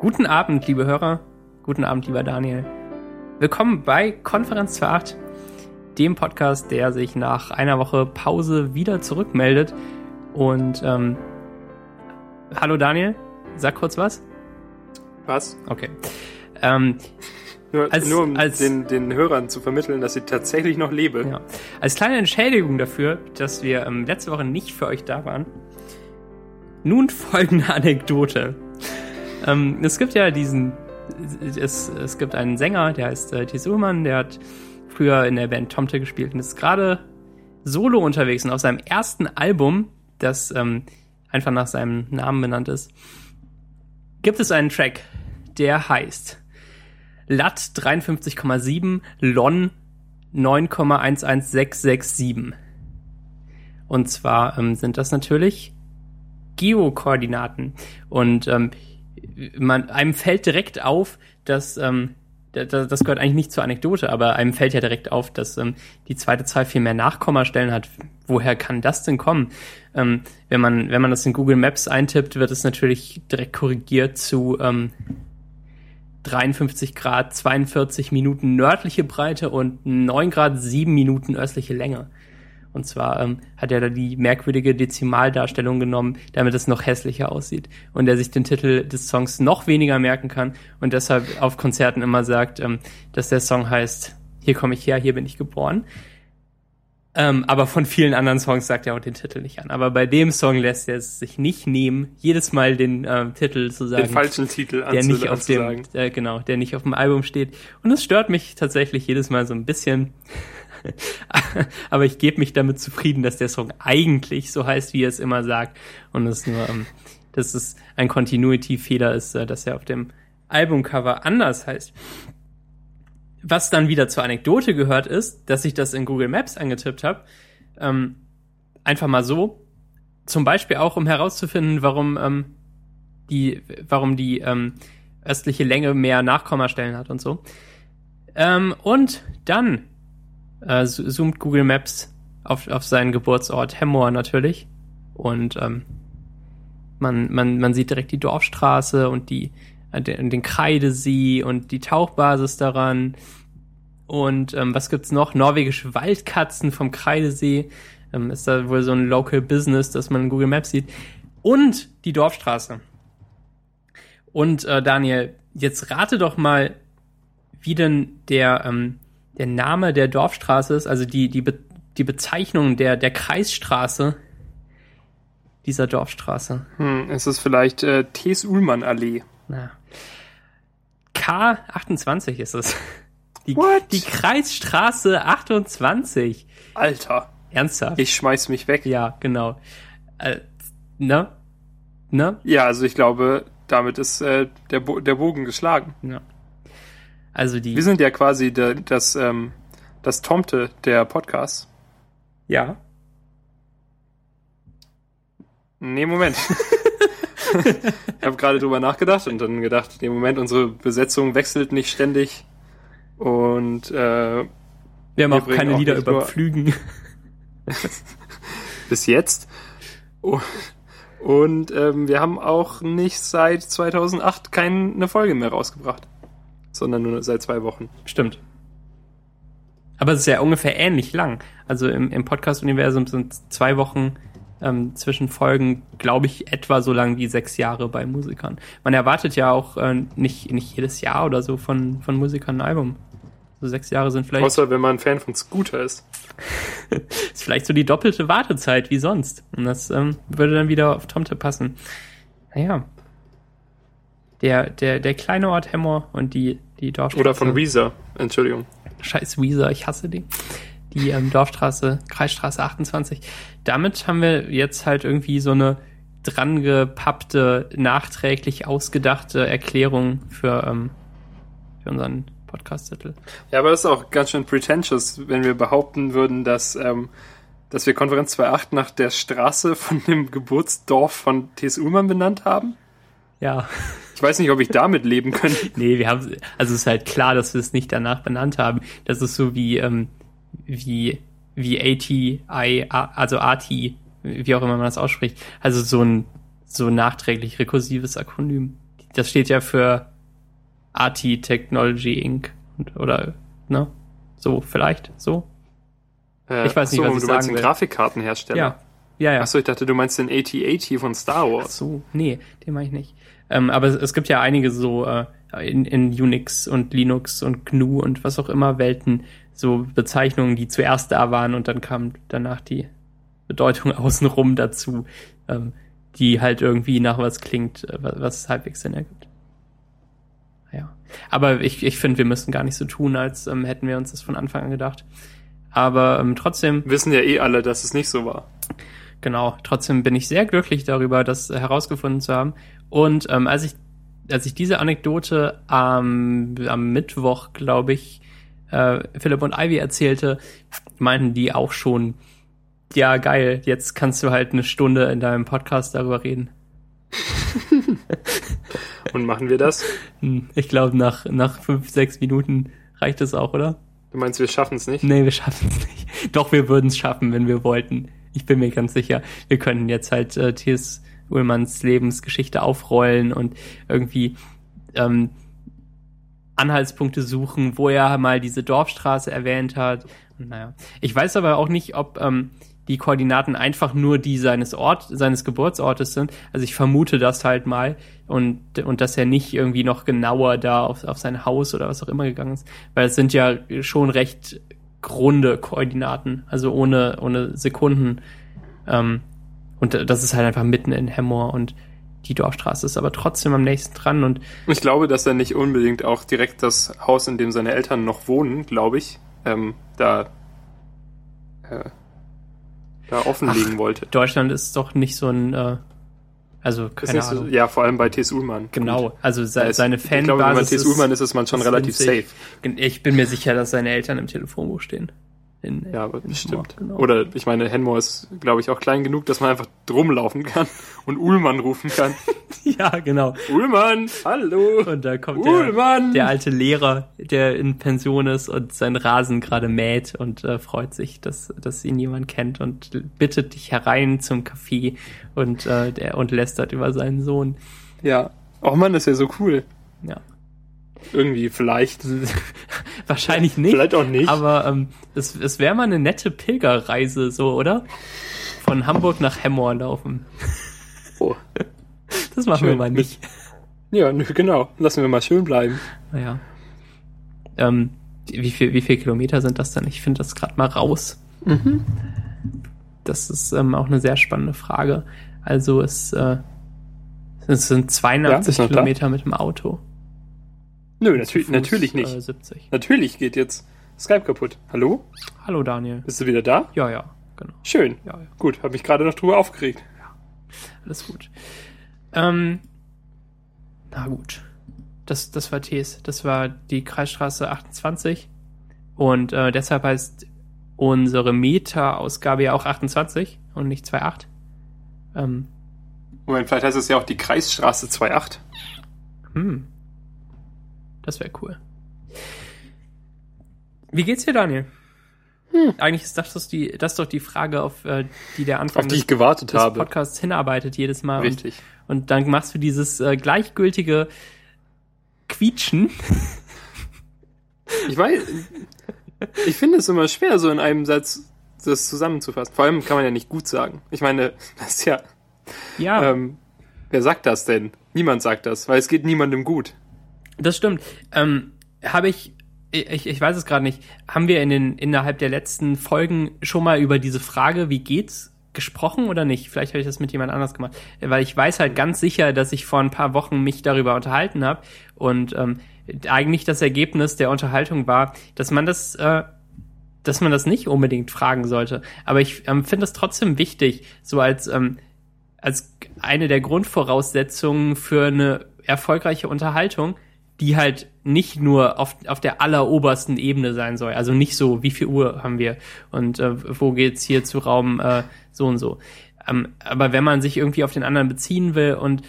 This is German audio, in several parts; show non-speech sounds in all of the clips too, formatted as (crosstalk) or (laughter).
Guten Abend, liebe Hörer. Guten Abend, lieber Daniel. Willkommen bei Konferenz 28, dem Podcast, der sich nach einer Woche Pause wieder zurückmeldet. Und ähm, hallo Daniel, sag kurz was. Was? Okay. Ähm, Nur, Als- nur um als- den, den Hörern zu vermitteln, dass ich tatsächlich noch lebe. ja. Als kleine Entschädigung dafür, dass wir ähm, letzte Woche nicht für euch da waren, nun folgende (laughs) Anekdote. Ähm, es gibt ja diesen, es, es gibt einen Sänger, der heißt äh, Thies Ullmann, der hat früher in der Band Tomte gespielt und ist gerade solo unterwegs und auf seinem ersten Album, das ähm, einfach nach seinem Namen benannt ist, gibt es einen Track, der heißt Lat 53,7 Lon 9,11667. Und zwar ähm, sind das natürlich Geokoordinaten. Und ähm, man, einem fällt direkt auf, dass ähm, da- da- das gehört eigentlich nicht zur Anekdote, aber einem fällt ja direkt auf, dass ähm, die zweite Zahl viel mehr Nachkommastellen hat. Woher kann das denn kommen? Ähm, wenn man wenn man das in Google Maps eintippt, wird es natürlich direkt korrigiert zu ähm, 53 Grad 42 Minuten nördliche Breite und 9 Grad 7 Minuten östliche Länge. Und zwar ähm, hat er da die merkwürdige Dezimaldarstellung genommen, damit es noch hässlicher aussieht. Und er sich den Titel des Songs noch weniger merken kann und deshalb auf Konzerten immer sagt, ähm, dass der Song heißt Hier komme ich her, hier bin ich geboren. Ähm, aber von vielen anderen Songs sagt er auch den Titel nicht an. Aber bei dem Song lässt er es sich nicht nehmen, jedes Mal den ähm, Titel zu sagen Den falschen Titel der nicht auf dem, äh, genau, der nicht auf dem Album steht. Und es stört mich tatsächlich jedes Mal so ein bisschen. (laughs) Aber ich gebe mich damit zufrieden, dass der Song eigentlich so heißt, wie er es immer sagt. Und es nur, ähm, dass es ein Continuity-Fehler ist, äh, dass er auf dem Albumcover anders heißt. Was dann wieder zur Anekdote gehört ist, dass ich das in Google Maps angetippt habe. Ähm, einfach mal so. Zum Beispiel auch, um herauszufinden, warum ähm, die, warum die ähm, östliche Länge mehr Nachkommastellen hat und so. Ähm, und dann äh, zo- zoomt Google Maps auf, auf seinen Geburtsort Hemmoor natürlich. Und ähm, man, man, man sieht direkt die Dorfstraße und die, äh, den, Kreidesee und die Tauchbasis daran. Und ähm, was gibt's noch? Norwegische Waldkatzen vom Kreidesee. Ähm, ist da wohl so ein Local Business, das man Google Maps sieht. Und die Dorfstraße. Und äh, Daniel, jetzt rate doch mal, wie denn der, ähm, der Name der Dorfstraße ist, also die, die, Be die Bezeichnung der, der Kreisstraße dieser Dorfstraße. Hm, es ist vielleicht äh, Thees-Ullmann-Allee. Na. K28 ist es. Die, What? die Kreisstraße 28. Alter, Ernsthaft? ich schmeiß mich weg. ja, genau. Äh, ne? Ne? Ja, also ich glaube, damit ist äh, der, Bo der Bogen geschlagen. Ja. Also die. Wir sind ja quasi der, das, ähm, das Tomte der Podcasts. ja. Nee, Moment. (laughs) ich habe gerade drüber nachgedacht und dann gedacht, nee, Moment, unsere Besetzung wechselt nicht ständig. Und äh, Wir haben Wir auch keine auch Lieder über Pflügen. (laughs) bis jetzt. Oh, Und ähm, wir haben auch nicht seit 2008 keine Folge mehr rausgebracht. Sondern nur seit zwei Wochen. Stimmt. Aber es ist ja ungefähr ähnlich lang. Also im, im Podcast-Universum sind zwei Wochen ähm, zwischen Folgen, glaube ich, etwa so lang wie sechs Jahre bei Musikern. Man erwartet ja auch äh, nicht, nicht jedes Jahr oder so von, von Musikern ein Album. So sechs Jahre sind vielleicht, Außer wenn man Fan von Scooter ist. (laughs) ist vielleicht so die doppelte Wartezeit wie sonst. Und das ähm, würde dann wieder auf Tomte passen. Naja. Der, der, der kleine Ort Hemmer und die, die Dorfstraße. Oder von Weezer. Entschuldigung. Scheiß Weezer, ich hasse die. Die ähm, Dorfstraße, Kreisstraße 28. Damit haben wir jetzt halt irgendwie so eine drangepappte, nachträglich ausgedachte Erklärung für, ähm, für unseren Podcast-Titel. Ja, aber das ist auch ganz schön pretentious, wenn wir behaupten würden, dass, ähm, dass wir Konferenz 2.8 nach der Straße von dem Geburtsdorf von T.S. Ullmann benannt haben. Ja. Ich weiß nicht, ob ich damit leben könnte. (laughs) Nee, wir haben, also es ist halt klar, dass wir es nicht danach benannt haben. Das ist so wie, ähm, wie, wie ATI, also AT, wie auch immer man das ausspricht. Also so ein, so nachträglich rekursives Akronym. das steht ja für ATI Technology Inc. Oder, ne? So, vielleicht, so. Äh, Ich weiß nicht, so, was ich du sagen will. Grafikkartenhersteller. Ja. Ja, ja. Achso, ich dachte, du meinst den AT-AT von Star Ach Wars. so, nee, den mache ich nicht. Ähm, aber es, es gibt ja einige so äh, in, in Unix und Linux und GNU und was auch immer Welten so Bezeichnungen, die zuerst da waren und dann kam danach die Bedeutung (laughs) außenrum dazu, ähm, die halt irgendwie nach was klingt, äh, was, was halbwegs Sinn ergibt. Ja. Aber ich, ich finde, wir müssen gar nicht so tun, als ähm, hätten wir uns das von Anfang an gedacht. Aber ähm, trotzdem Wissen ja eh alle, dass es nicht so war. Genau, trotzdem bin ich sehr glücklich darüber, das herausgefunden zu haben. Und ähm, als ich als ich diese Anekdote am am Mittwoch, glaube ich, äh, Philipp und Ivy erzählte, meinten die auch schon, ja geil, jetzt kannst du halt eine Stunde in deinem Podcast darüber reden. (laughs) Und machen wir das? Hm, Ich glaube, nach, nach fünf, sechs Minuten reicht es auch, oder? Du meinst, wir schaffen es nicht? Nee, wir schaffen es nicht. Doch, wir würden es schaffen, wenn wir wollten. Ich bin mir ganz sicher. Wir könnten jetzt halt äh, T.S. Ullmanns Lebensgeschichte aufrollen und irgendwie ähm, Anhaltspunkte suchen, wo er mal diese Dorfstraße erwähnt hat. Naja. Ich weiß aber auch nicht, ob ähm, die Koordinaten einfach nur die seines Ort, seines Geburtsortes sind. Also ich vermute das halt mal und, und dass er nicht irgendwie noch genauer da auf, auf sein Haus oder was auch immer gegangen ist. Weil es sind ja schon recht grunde Koordinaten, also ohne, ohne Sekunden. Ähm, und das ist halt einfach mitten in Hemmoor und die Dorfstraße ist aber trotzdem am nächsten dran und Ich glaube, dass er nicht unbedingt auch direkt das Haus, in dem seine Eltern noch wohnen, glaube ich, ähm, da, äh, da offenlegen wollte. Deutschland ist doch nicht so ein, äh, also keine nicht so, Ahnung. ja, vor allem bei T.S. Ullmann. Genau, also se ist- seine Ich glaube, wenn man Fanbasis T.S. Ullmann ist, ist man schon relativ safe. Ich bin mir sicher, dass seine Eltern im Telefonbuch stehen. In, Ja, aber in bestimmt. Hemmoor, genau. Oder ich meine, Henmore ist, glaube ich, auch klein genug, dass man einfach drumlaufen kann (laughs) und Ullmann rufen kann. (laughs) ja, genau. Ullmann, hallo. Und da kommt der, der alte Lehrer, der in Pension ist und seinen Rasen gerade mäht und äh, freut sich, dass, dass ihn jemand kennt und bittet dich herein zum Café und, äh, der, und lästert über seinen Sohn. Ja. Oh Mann, das ist ja so cool. Ja. Irgendwie, vielleicht. (laughs) Wahrscheinlich nicht. Vielleicht auch nicht. Aber ähm, es, es wäre mal eine nette Pilgerreise, so, oder? Von Hamburg nach Hemmoor laufen. Oh. (laughs) Das machen wir Schön. mal nicht. Ja, genau. Lassen wir mal schön bleiben. Naja. Ähm, wie viel, wie viel Kilometer sind das denn? Ich finde das gerade mal raus. Das ist ähm, auch eine sehr spannende Frage. Also es, äh, es sind Ja, 82 bist du noch da? Kilometer mit dem Auto. Nö, natürlich, Fuß, natürlich nicht. Äh, 70. Natürlich geht jetzt Skype kaputt. Hallo? Hallo Daniel. Bist du wieder da? Ja, ja, genau. Schön. Ja, ja, Gut, habe mich gerade noch drüber aufgeregt. alles gut. Ähm, na gut. Das, das war TS. Das war die Kreisstraße 28. Und äh, deshalb heißt unsere Meta-Ausgabe ja auch 28 und nicht 28. Ähm, Moment, vielleicht heißt es ja auch die Kreisstraße 2.8. hm. Das wäre cool. Wie geht's dir, Daniel? Hm. Eigentlich ist das, doch die, das doch die Frage, auf äh, die der Anfang Auf die des, ich gewartet des habe. Podcasts hinarbeitet jedes Mal. Und, Richtig. und dann machst du dieses äh, gleichgültige Quietschen. Ich weiß, ich finde es immer schwer, so in einem Satz das zusammenzufassen. Vor allem kann man ja nicht gut sagen. Ich meine, das ist ja, Ja, ähm, wer sagt das denn? Niemand sagt das, weil es geht niemandem gut. Das stimmt. Ähm, Habe ich, ich, ich weiß es gerade nicht, haben wir in den, innerhalb der letzten Folgen schon mal über diese Frage, wie geht's, gesprochen oder nicht? Vielleicht habe ich das mit jemand anders gemacht. Weil ich weiß halt ganz sicher, dass ich vor ein paar Wochen mich darüber unterhalten habe und ähm, eigentlich das Ergebnis der Unterhaltung war, dass man das äh, dass man das nicht unbedingt fragen sollte. Aber ich ähm, finde es trotzdem wichtig, so als, ähm, als eine der Grundvoraussetzungen für eine erfolgreiche Unterhaltung, die halt nicht nur auf, auf der allerobersten Ebene sein soll. Also nicht so, wie viel Uhr haben wir und äh, wo geht's hier zu Raum äh, so und so. Ähm, aber wenn man sich irgendwie auf den anderen beziehen will und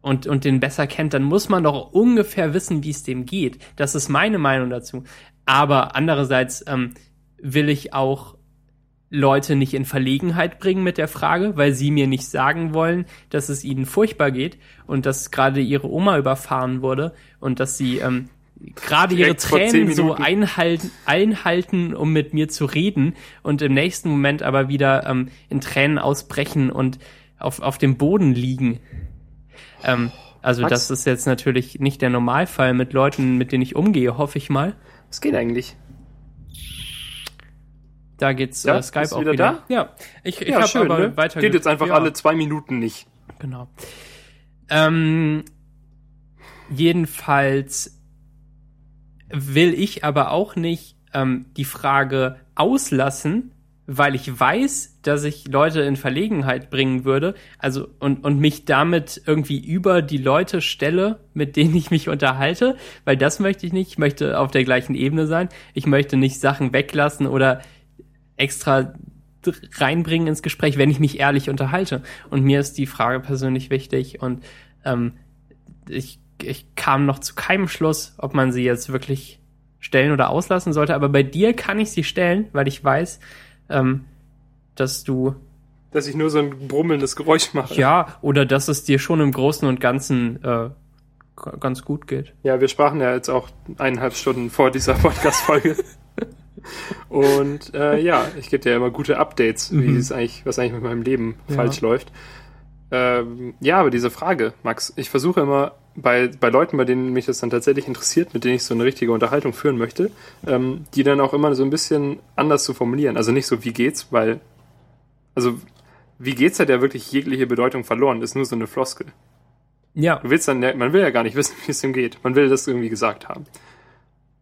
und, und den besser kennt, dann muss man doch ungefähr wissen, wie es dem geht. Das ist meine Meinung dazu. Aber andererseits ähm, will ich auch Leute nicht in Verlegenheit bringen mit der Frage, weil sie mir nicht sagen wollen, dass es ihnen furchtbar geht und dass gerade ihre Oma überfahren wurde und dass sie ähm, gerade ihre Tränen so einhalten, einhalten, um mit mir zu reden und im nächsten Moment aber wieder ähm, in Tränen ausbrechen und auf, auf dem Boden liegen. Ähm, also Max? das ist jetzt natürlich nicht der Normalfall mit Leuten, mit denen ich umgehe, hoffe ich mal. Was geht eigentlich? Da geht's Ja, äh, Skype bist du auch wieder wieder. Ja, ich, ich ja, habe aber ne? weiter. Geht jetzt einfach ja. alle zwei Minuten nicht. Genau. Ähm, jedenfalls will ich aber auch nicht ähm, die Frage auslassen, weil ich weiß, dass ich Leute in Verlegenheit bringen würde, also und, und mich damit irgendwie über die Leute stelle, mit denen ich mich unterhalte, weil das möchte ich nicht. Ich möchte auf der gleichen Ebene sein. Ich möchte nicht Sachen weglassen oder extra reinbringen ins Gespräch, wenn ich mich ehrlich unterhalte. Und mir ist die Frage persönlich wichtig und ähm, ich, ich kam noch zu keinem Schluss, ob man sie jetzt wirklich stellen oder auslassen sollte. Aber bei dir kann ich sie stellen, weil ich weiß, ähm, dass du Dass ich nur so ein brummelndes Geräusch mache. ja oder dass es dir schon im Großen und Ganzen äh, ganz gut geht. Ja, wir sprachen ja jetzt auch eineinhalb Stunden vor dieser (laughs) Podcast-Folge. Und äh, ja, ich gebe dir ja immer gute Updates, wie Mhm. es eigentlich, was eigentlich mit meinem Leben Ja. falsch läuft. Ähm, ja, aber diese Frage, Max, ich versuche immer bei, bei Leuten, bei denen mich das dann tatsächlich interessiert, mit denen ich so eine richtige Unterhaltung führen möchte, ähm, die dann auch immer so ein bisschen anders zu formulieren. Also nicht so, wie geht's, weil, also, wie geht's hat ja wirklich jegliche Bedeutung verloren, ist nur so eine Floskel. Ja, Du willst dann, man will ja gar nicht wissen, wie es ihm geht. Man will das irgendwie gesagt haben.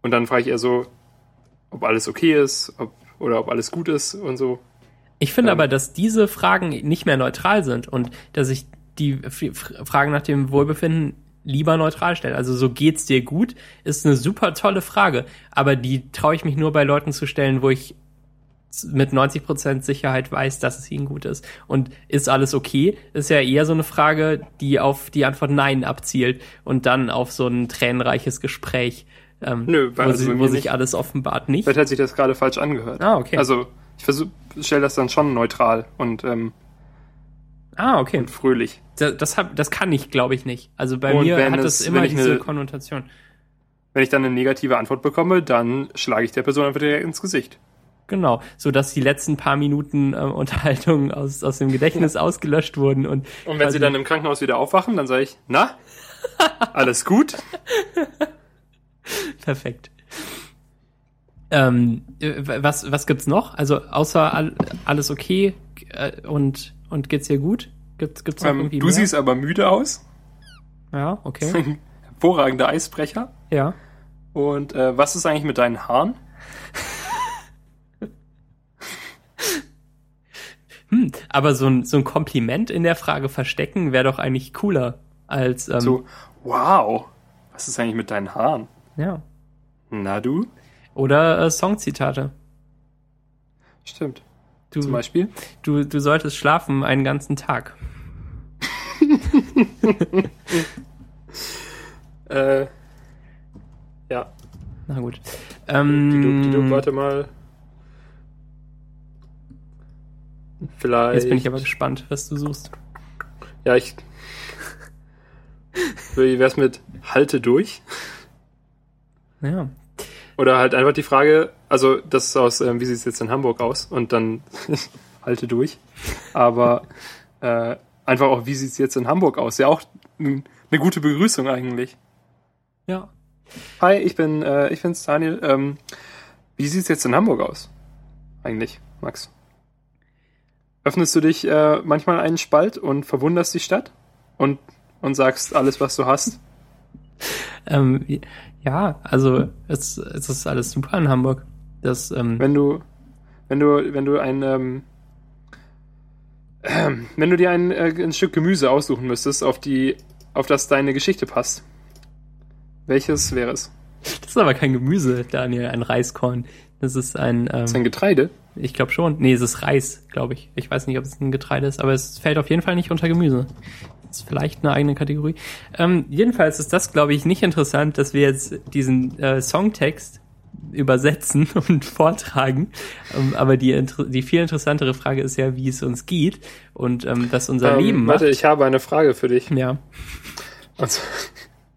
Und dann frage ich eher so, ob alles okay ist, ob, oder ob alles gut ist und so. Ich finde Ähm. aber, dass diese Fragen nicht mehr neutral sind und dass ich die Fragen nach dem Wohlbefinden lieber neutral stelle. Also so geht's dir gut ist eine super tolle Frage, aber die traue ich mich nur bei Leuten zu stellen, wo ich mit 90% Sicherheit weiß, dass es ihnen gut ist. Und ist alles okay? Ist ja eher so eine Frage, die auf die Antwort Nein abzielt und dann auf so ein tränenreiches Gespräch, ähm, Nö, wo, also sie, wo mir sich nicht. alles offenbart nicht. Vielleicht hat sich das gerade falsch angehört. Ah, okay. Also, ich versuche, stelle das dann schon neutral und, ähm, ah, okay. und fröhlich. Das, das, hab, das kann ich, glaube ich, nicht. Also bei Und mir hat es- das immer diese eine- Konnotation. Wenn ich dann eine negative Antwort bekomme, dann schlage ich der Person einfach direkt ins Gesicht. Genau, so dass die letzten paar Minuten äh, Unterhaltung aus, aus dem Gedächtnis (laughs) ausgelöscht wurden und Und wenn sie dann im Krankenhaus wieder aufwachen, dann sage ich, na, (laughs) alles gut? (laughs) (laughs) perfekt. Ähm, äh, was was gibt's noch? Also außer all, alles okay äh, und und geht's dir gut? Gibt's gibt's noch Ähm, irgendwie du mehr? siehst aber müde aus. ja okay (laughs) Hervorragender Eisbrecher. ja Und äh, was ist eigentlich mit deinen Haaren? (laughs) hm, aber so ein so ein Kompliment in der Frage verstecken wäre doch eigentlich cooler als ähm, So, wow, was ist eigentlich mit deinen Haaren? Ja Na du? oder äh, Songzitate. Stimmt. Du, Zum Beispiel? du, du solltest schlafen einen ganzen Tag. (laughs) Äh, ja. Na gut. Die Ähm, du, die du, warte mal. Vielleicht. jetzt bin ich aber gespannt, was du suchst. Ja, ich. Wie wär's mit Halte durch? Ja. Oder halt einfach die Frage, also das ist aus, ähm, wie sieht's jetzt in Hamburg aus? Und dann (laughs) halte durch. Aber äh, einfach auch, wie sieht's jetzt in Hamburg aus? Ja, auch eine gute Begrüßung eigentlich. Ja. Hi, ich bin, äh, ich bin's Daniel. Ähm, wie sieht's jetzt in Hamburg aus? Eigentlich, Max. Öffnest du dich äh, manchmal einen Spalt und verwunderst die Stadt? Und, und sagst alles, was du hast? Ähm, ja, also es, es ist alles super in Hamburg. Das, ähm, Wenn du, wenn du, wenn du ein, ähm, ähm, (clears throat) wenn du dir ein, äh, ein Stück Gemüse aussuchen müsstest, auf die, auf das deine Geschichte passt, welches wäre es? das ist aber kein Gemüse, Daniel, ein Reiskorn. Das ist ein, ähm, Ist ein Getreide? ich glaube schon. Nee, es ist Reis, glaube ich. Ich weiß nicht, ob es ein Getreide ist, aber es fällt auf jeden Fall nicht unter Gemüse. Ist vielleicht eine eigene Kategorie. Ähm, jedenfalls ist das, glaube ich, nicht interessant, dass wir jetzt diesen äh, Songtext übersetzen (laughs) und vortragen. Ähm, aber die, die viel interessantere Frage ist ja, wie es uns geht und ähm, was unser Ähm, Leben macht. warte, ich habe eine Frage für dich. ja. Also,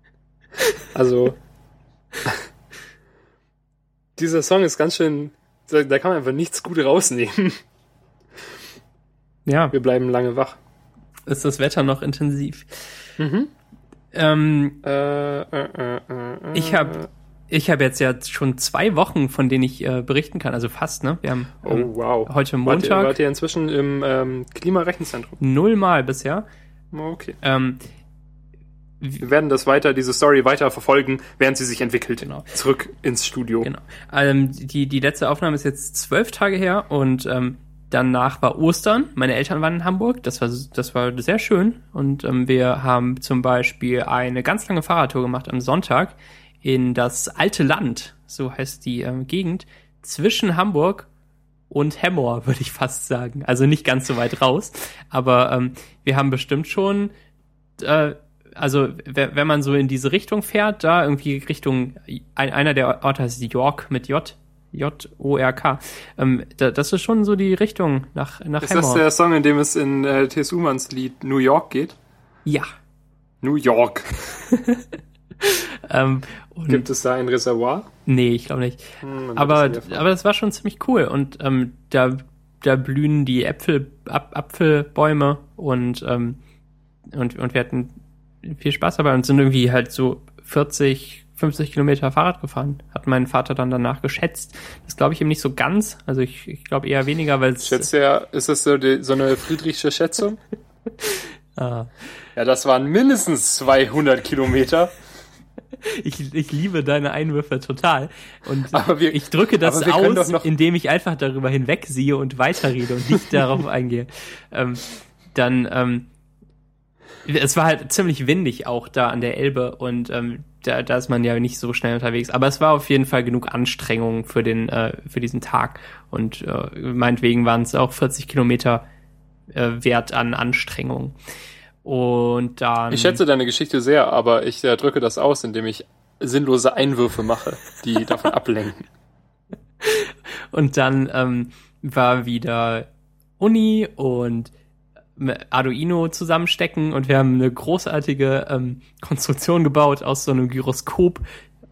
(laughs) also (laughs) dieser Song ist ganz schön, da, da kann man einfach nichts gut rausnehmen. Ja, Wir bleiben lange wach. Ist das Wetter noch intensiv. Mhm. Ähm, Äh, äh, äh, äh, ich habe ich hab jetzt ja schon zwei Wochen, von denen ich äh, berichten kann, also fast, ne? Wir haben Oh, ähm, wow. heute Wart ihr, Montag wart ihr inzwischen im ähm, Klimarechenzentrum? nullmal bisher. Okay. Ähm, Wir werden das weiter, diese Story weiter verfolgen, während sie sich entwickelt. Genau. Zurück ins Studio. Genau. Ähm, die, die letzte Aufnahme ist jetzt zwölf Tage her und ähm, danach war Ostern. Meine Eltern waren in Hamburg. Das war, das war sehr schön. Und ähm, wir haben zum Beispiel eine ganz lange Fahrradtour gemacht am Sonntag in das alte Land, so heißt die ähm, Gegend, zwischen Hamburg und Hemmoor, (laughs) würde ich fast sagen. Also nicht ganz so weit raus. Aber ähm, wir haben bestimmt schon äh, also we- wenn man so in diese Richtung fährt, da irgendwie Richtung, ein, einer der Orte heißt York mit J, J-O-R-K, ähm, da, das ist schon so die Richtung nach, nach Ist das Hemmoor. der Song, in dem es in äh, T.S. Umans Lied New York geht? Ja. New York. (laughs) Ähm, und Gibt es da ein Reservoir? nee, ich glaube nicht. Hm, Aber, das aber das war schon ziemlich cool. Und ähm, da, da blühen die Äpfel, Ap Apfelbäume und, ähm, und, und wir hatten viel Spaß dabei und sind irgendwie halt so 40, 50 Kilometer Fahrrad gefahren. Hat mein Vater dann danach geschätzt. Das glaube ich ihm nicht so ganz. Also ich, ich glaube eher weniger, weil es. Schätzt ja, ist das so, die, so eine friedrichsche Schätzung? (laughs) Ah. Ja, das waren mindestens 200 Kilometer. Ich, ich liebe deine Einwürfe total. Und Aber wir- ich drücke das aus, indem ich einfach darüber hinwegsiehe und weiterrede und nicht darauf (laughs) eingehe. Ähm, dann, ähm, es war halt ziemlich windig auch da an der Elbe und ähm, da, da ist man ja nicht so schnell unterwegs. Aber es war auf jeden Fall genug Anstrengung für den, äh, für diesen Tag. Und äh, meinetwegen waren es auch 40 Kilometer äh, wert an Anstrengung. Und dann. Ich schätze deine Geschichte sehr, aber ich äh, drücke das aus, indem ich sinnlose Einwürfe mache, die (laughs) davon ablenken. Und dann ähm, war wieder Uni und Arduino zusammenstecken und wir haben eine großartige ähm, Konstruktion gebaut aus so einem Gyroskop,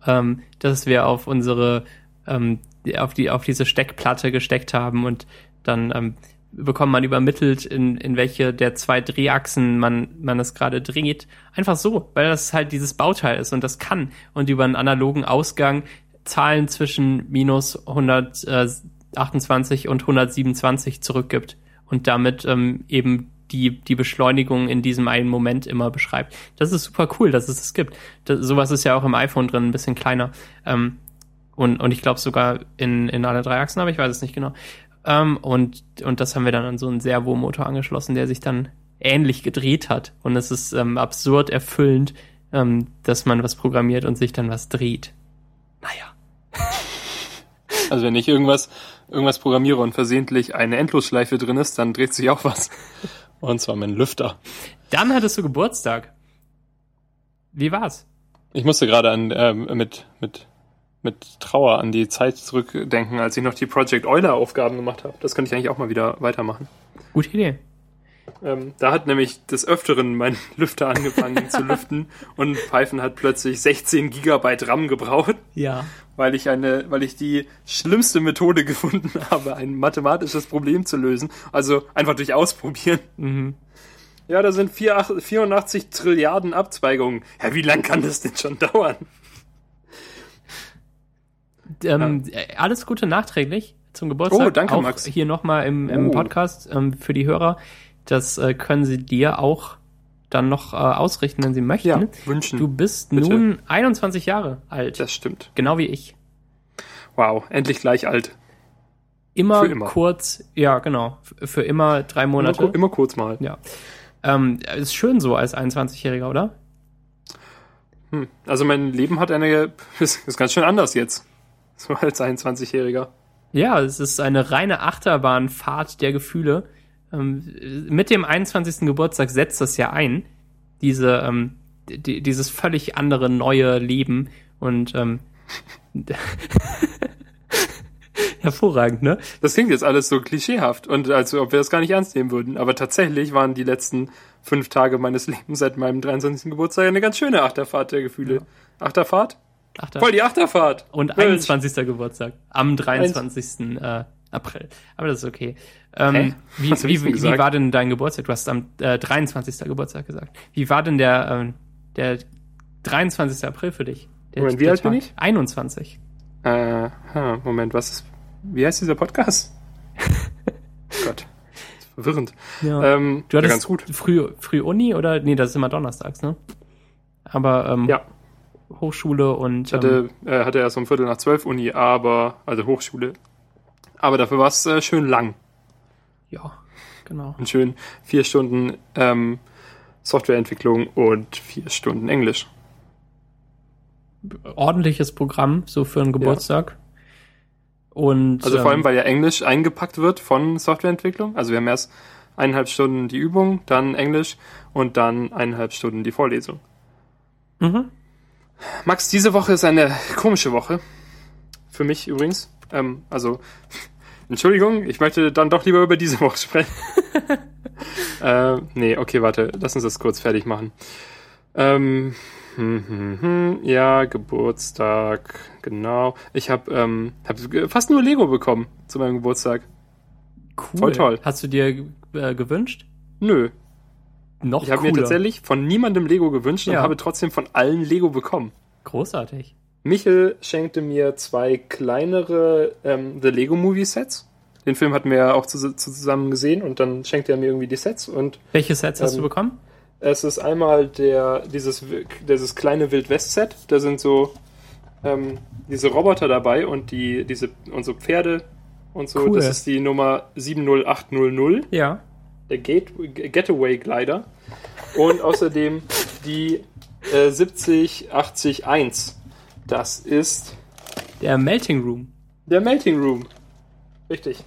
ähm, das wir auf unsere ähm, auf die auf diese Steckplatte gesteckt haben und dann ähm, bekommt man übermittelt, in, in welche der zwei Drehachsen man, man es gerade dreht. Einfach so, weil das halt dieses Bauteil ist und das kann. Und über einen analogen Ausgang Zahlen zwischen minus 128 und 127 zurückgibt und damit ähm, eben die, die Beschleunigung in diesem einen Moment immer beschreibt. Das ist super cool, dass es das gibt. Das, sowas ist ja auch im iPhone drin, ein bisschen kleiner. Ähm, und, und ich glaube sogar in, in alle drei Achsen, aber ich weiß es nicht genau. Ähm, und, und das haben wir dann an so einen Servomotor angeschlossen, der sich dann ähnlich gedreht hat. Und es ist ähm, absurd erfüllend, ähm, dass man was programmiert und sich dann was dreht. Naja. (laughs) Also wenn ich irgendwas, irgendwas programmiere und versehentlich eine Endlosschleife drin ist, dann dreht sich auch was. Und zwar mein Lüfter. Dann hattest du Geburtstag. Wie war's? Ich musste gerade an ähm, mit mit mit Trauer an die Zeit zurückdenken, als ich noch die Project Euler Aufgaben gemacht habe. Das könnte ich eigentlich auch mal wieder weitermachen. Gute Idee. Ähm, da hat nämlich des Öfteren mein (laughs) Lüfter angefangen zu (laughs) lüften und Python hat plötzlich 16 Gigabyte RAM gebraucht, Ja. weil ich eine, weil ich die schlimmste Methode (laughs) gefunden habe, ein mathematisches Problem zu lösen. Also einfach durch Ausprobieren. Mhm. Ja, da sind 84 84 Trilliarden Abzweigungen. Ja, wie lang kann das denn schon dauern? Ähm, äh, Alles Gute nachträglich zum Geburtstag. Oh, danke, auch Max. Hier nochmal im, im Oh. Podcast ähm, für die Hörer. Das äh, können sie dir auch dann noch äh, ausrichten, wenn sie möchten. Ja, wünschen. Du bist Bitte. nun 21 Jahre alt. Das stimmt. Genau wie ich. Wow, endlich gleich alt. Immer, immer. kurz, ja, genau. Für immer drei Immer, Monate. ku- immer kurz mal. Ja. Ähm, ist schön so als 21-Jähriger, oder? Hm. Also mein Leben hat eine, (laughs) ist, ist ganz schön anders jetzt. So als 21-Jähriger. Ja, es ist eine reine Achterbahnfahrt der Gefühle. Ähm, mit dem 21. Geburtstag setzt das ja ein, diese, ähm, die, dieses völlig andere neue Leben und ähm, (laughs) Hervorragend, ne? Das klingt jetzt alles so klischeehaft und als ob wir das gar nicht ernst nehmen würden. Aber tatsächlich waren die letzten fünf Tage meines (laughs) Lebens seit meinem 23. Geburtstag eine ganz schöne Achterfahrt der Gefühle. Ja. Achterfahrt? Achter Voll die Achterfahrt. Und 21. Geburtstag. Am 23. Äh, April. Aber das ist okay. Ähm, wie, wie, wie, wie, war denn dein Geburtstag? Du hast am äh, 23. Geburtstag gesagt. Wie war denn der, ähm, der 23. April für dich? Der, Moment, wie alt bin ich? 21. Äh, Moment, was ist, wie heißt dieser Podcast? (laughs) Gott, verwirrend. Ja. Ähm, du hattest ja, ganz gut. Früh, früh Uni oder? Nee, das ist immer donnerstags, ne? Aber, ähm, ja. Hochschule und. Ich hatte, ähm, äh, hatte erst um Viertel nach zwölf Uni, aber, also Hochschule. Aber dafür war es äh, schön lang. Ja, genau. Und schön vier Stunden ähm, Softwareentwicklung und vier Stunden Englisch. Ordentliches Programm, so für einen Geburtstag. Ja. Und, also vor allem, ähm, weil ja Englisch eingepackt wird von Softwareentwicklung. Also wir haben erst eineinhalb Stunden die Übung, dann Englisch und dann eineinhalb Stunden die Vorlesung. Mhm. Max, diese Woche ist eine komische Woche. Für mich übrigens. Ähm, also, (laughs) Entschuldigung, ich möchte dann doch lieber über diese Woche sprechen. (laughs) äh, nee, okay, warte, lass uns das kurz fertig machen. Ähm, hm, hm, hm, ja, Geburtstag, genau. Ich habe ähm, hab fast nur Lego bekommen zu meinem Geburtstag. Cool. Voll toll. Hast du dir äh, gewünscht? Nö. Noch Ich habe mir tatsächlich von niemandem Lego gewünscht ja. und habe trotzdem von allen Lego bekommen. Großartig. Michel schenkte mir zwei kleinere ähm, The Lego Movie Sets. Den Film hatten wir ja auch zu, zusammen gesehen und dann schenkte er mir irgendwie die Sets und. Welche Sets ähm, hast du ähm, bekommen? Es ist einmal der, dieses, dieses kleine Wildwest-Set. Da sind so ähm, diese Roboter dabei und die, diese, und so Pferde und so. Cool. Das ist die Nummer 70800. Ja. Der Gate, Getaway Glider. Und außerdem die äh, 70801. Das ist der Melting Room. Der Melting Room. Richtig.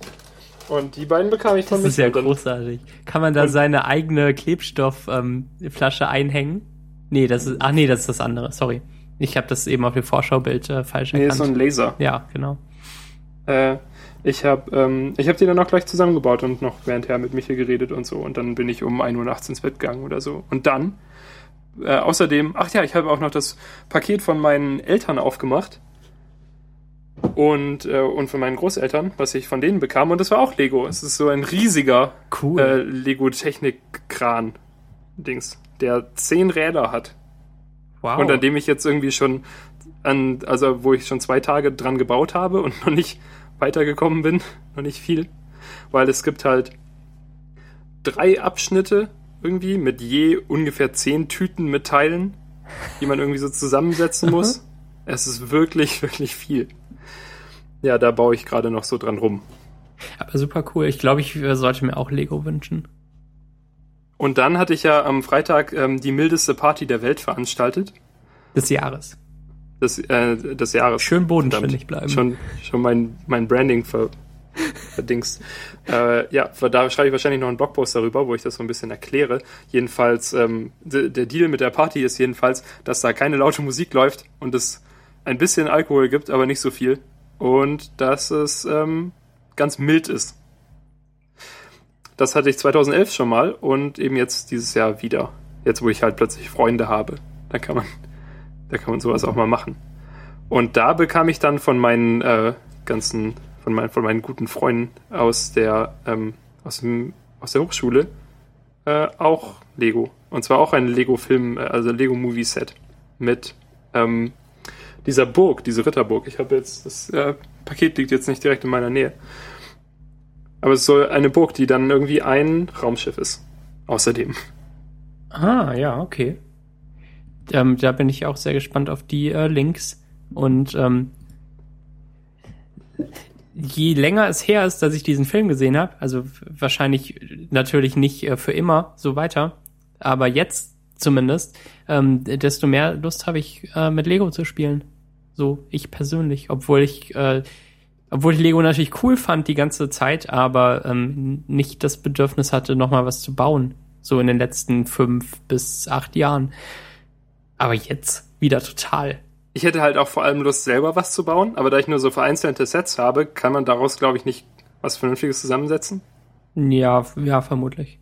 Und die beiden bekam ich von Das ist ja großartig. Kann man da seine eigene Klebstoffflasche ähm, einhängen? Nee, das ist, ach nee, das ist das andere, sorry. Ich habe das eben auf dem Vorschaubild äh, falsch nee, erkannt. Nee, ist so ein Laser. Ja, genau. Äh, ich habe ähm, ich hab die dann auch gleich zusammengebaut und noch währendher mit Michael geredet und so. Und dann bin ich um 1 Uhr nachts ins Bett gegangen oder so. Und dann äh, außerdem, ach ja, ich habe auch noch das Paket von meinen Eltern aufgemacht. Und, äh, und von meinen Großeltern, was ich von denen bekam. Und das war auch Lego. Es ist so ein riesiger cool. äh, Lego-Technik-Kran-Dings, der zehn Räder hat. Wow. Und an dem ich jetzt irgendwie schon an, also wo ich schon zwei Tage dran gebaut habe und noch nicht weitergekommen bin, noch nicht viel. Weil es gibt halt drei Abschnitte irgendwie mit je ungefähr zehn Tüten mit Teilen, die man irgendwie so zusammensetzen (laughs) muss. es ist wirklich, wirklich viel. Ja, da baue ich gerade noch so dran rum. Aber super cool. Ich glaube, ich sollte mir auch Lego wünschen. Und dann hatte ich ja am Freitag ähm, die mildeste Party der Welt veranstaltet. Des Jahres. Des, äh, des Jahres. Schön bodenständig bleiben. Schon, schon mein, mein Branding ver, Dings. Äh, ja, da schreibe ich wahrscheinlich noch einen Blogpost darüber, wo ich das so ein bisschen erkläre. Jedenfalls, ähm, der Deal mit der Party ist jedenfalls, dass da keine laute Musik läuft und es ein bisschen Alkohol gibt, aber nicht so viel. Und dass es ähm, ganz mild ist. Das hatte ich 2011 schon mal und eben jetzt dieses Jahr wieder. Jetzt, wo ich halt plötzlich Freunde habe. Da kann man, da kann man sowas auch mal machen. Und da bekam ich dann von meinen äh, ganzen von, mein, von meinen guten Freunden aus der, ähm, aus, dem, aus der Hochschule äh, auch Lego. Und zwar auch ein Lego-Film, äh, also Lego-Movie-Set mit ähm, dieser Burg, diese Ritterburg. Ich habe jetzt, das äh, Paket liegt jetzt nicht direkt in meiner Nähe. Aber es soll eine Burg, die dann irgendwie ein Raumschiff ist. Außerdem. Ah, ja, okay. Ähm, da bin ich auch sehr gespannt auf die äh, Links. Und ähm, je länger es her ist, dass ich diesen Film gesehen habe, also wahrscheinlich natürlich nicht äh, für immer so weiter, aber jetzt zumindest, ähm, desto mehr Lust habe ich äh, mit Lego zu spielen. So ich persönlich, obwohl ich äh, obwohl ich Lego natürlich cool fand die ganze Zeit, aber ähm, nicht das Bedürfnis hatte, nochmal was zu bauen. So in den letzten fünf bis acht Jahren. Aber jetzt wieder total. Ich hätte halt auch vor allem Lust, selber was zu bauen, aber da ich nur so vereinzelte Sets habe, kann man daraus, glaube ich, nicht was Vernünftiges zusammensetzen. Ja, ja, vermutlich.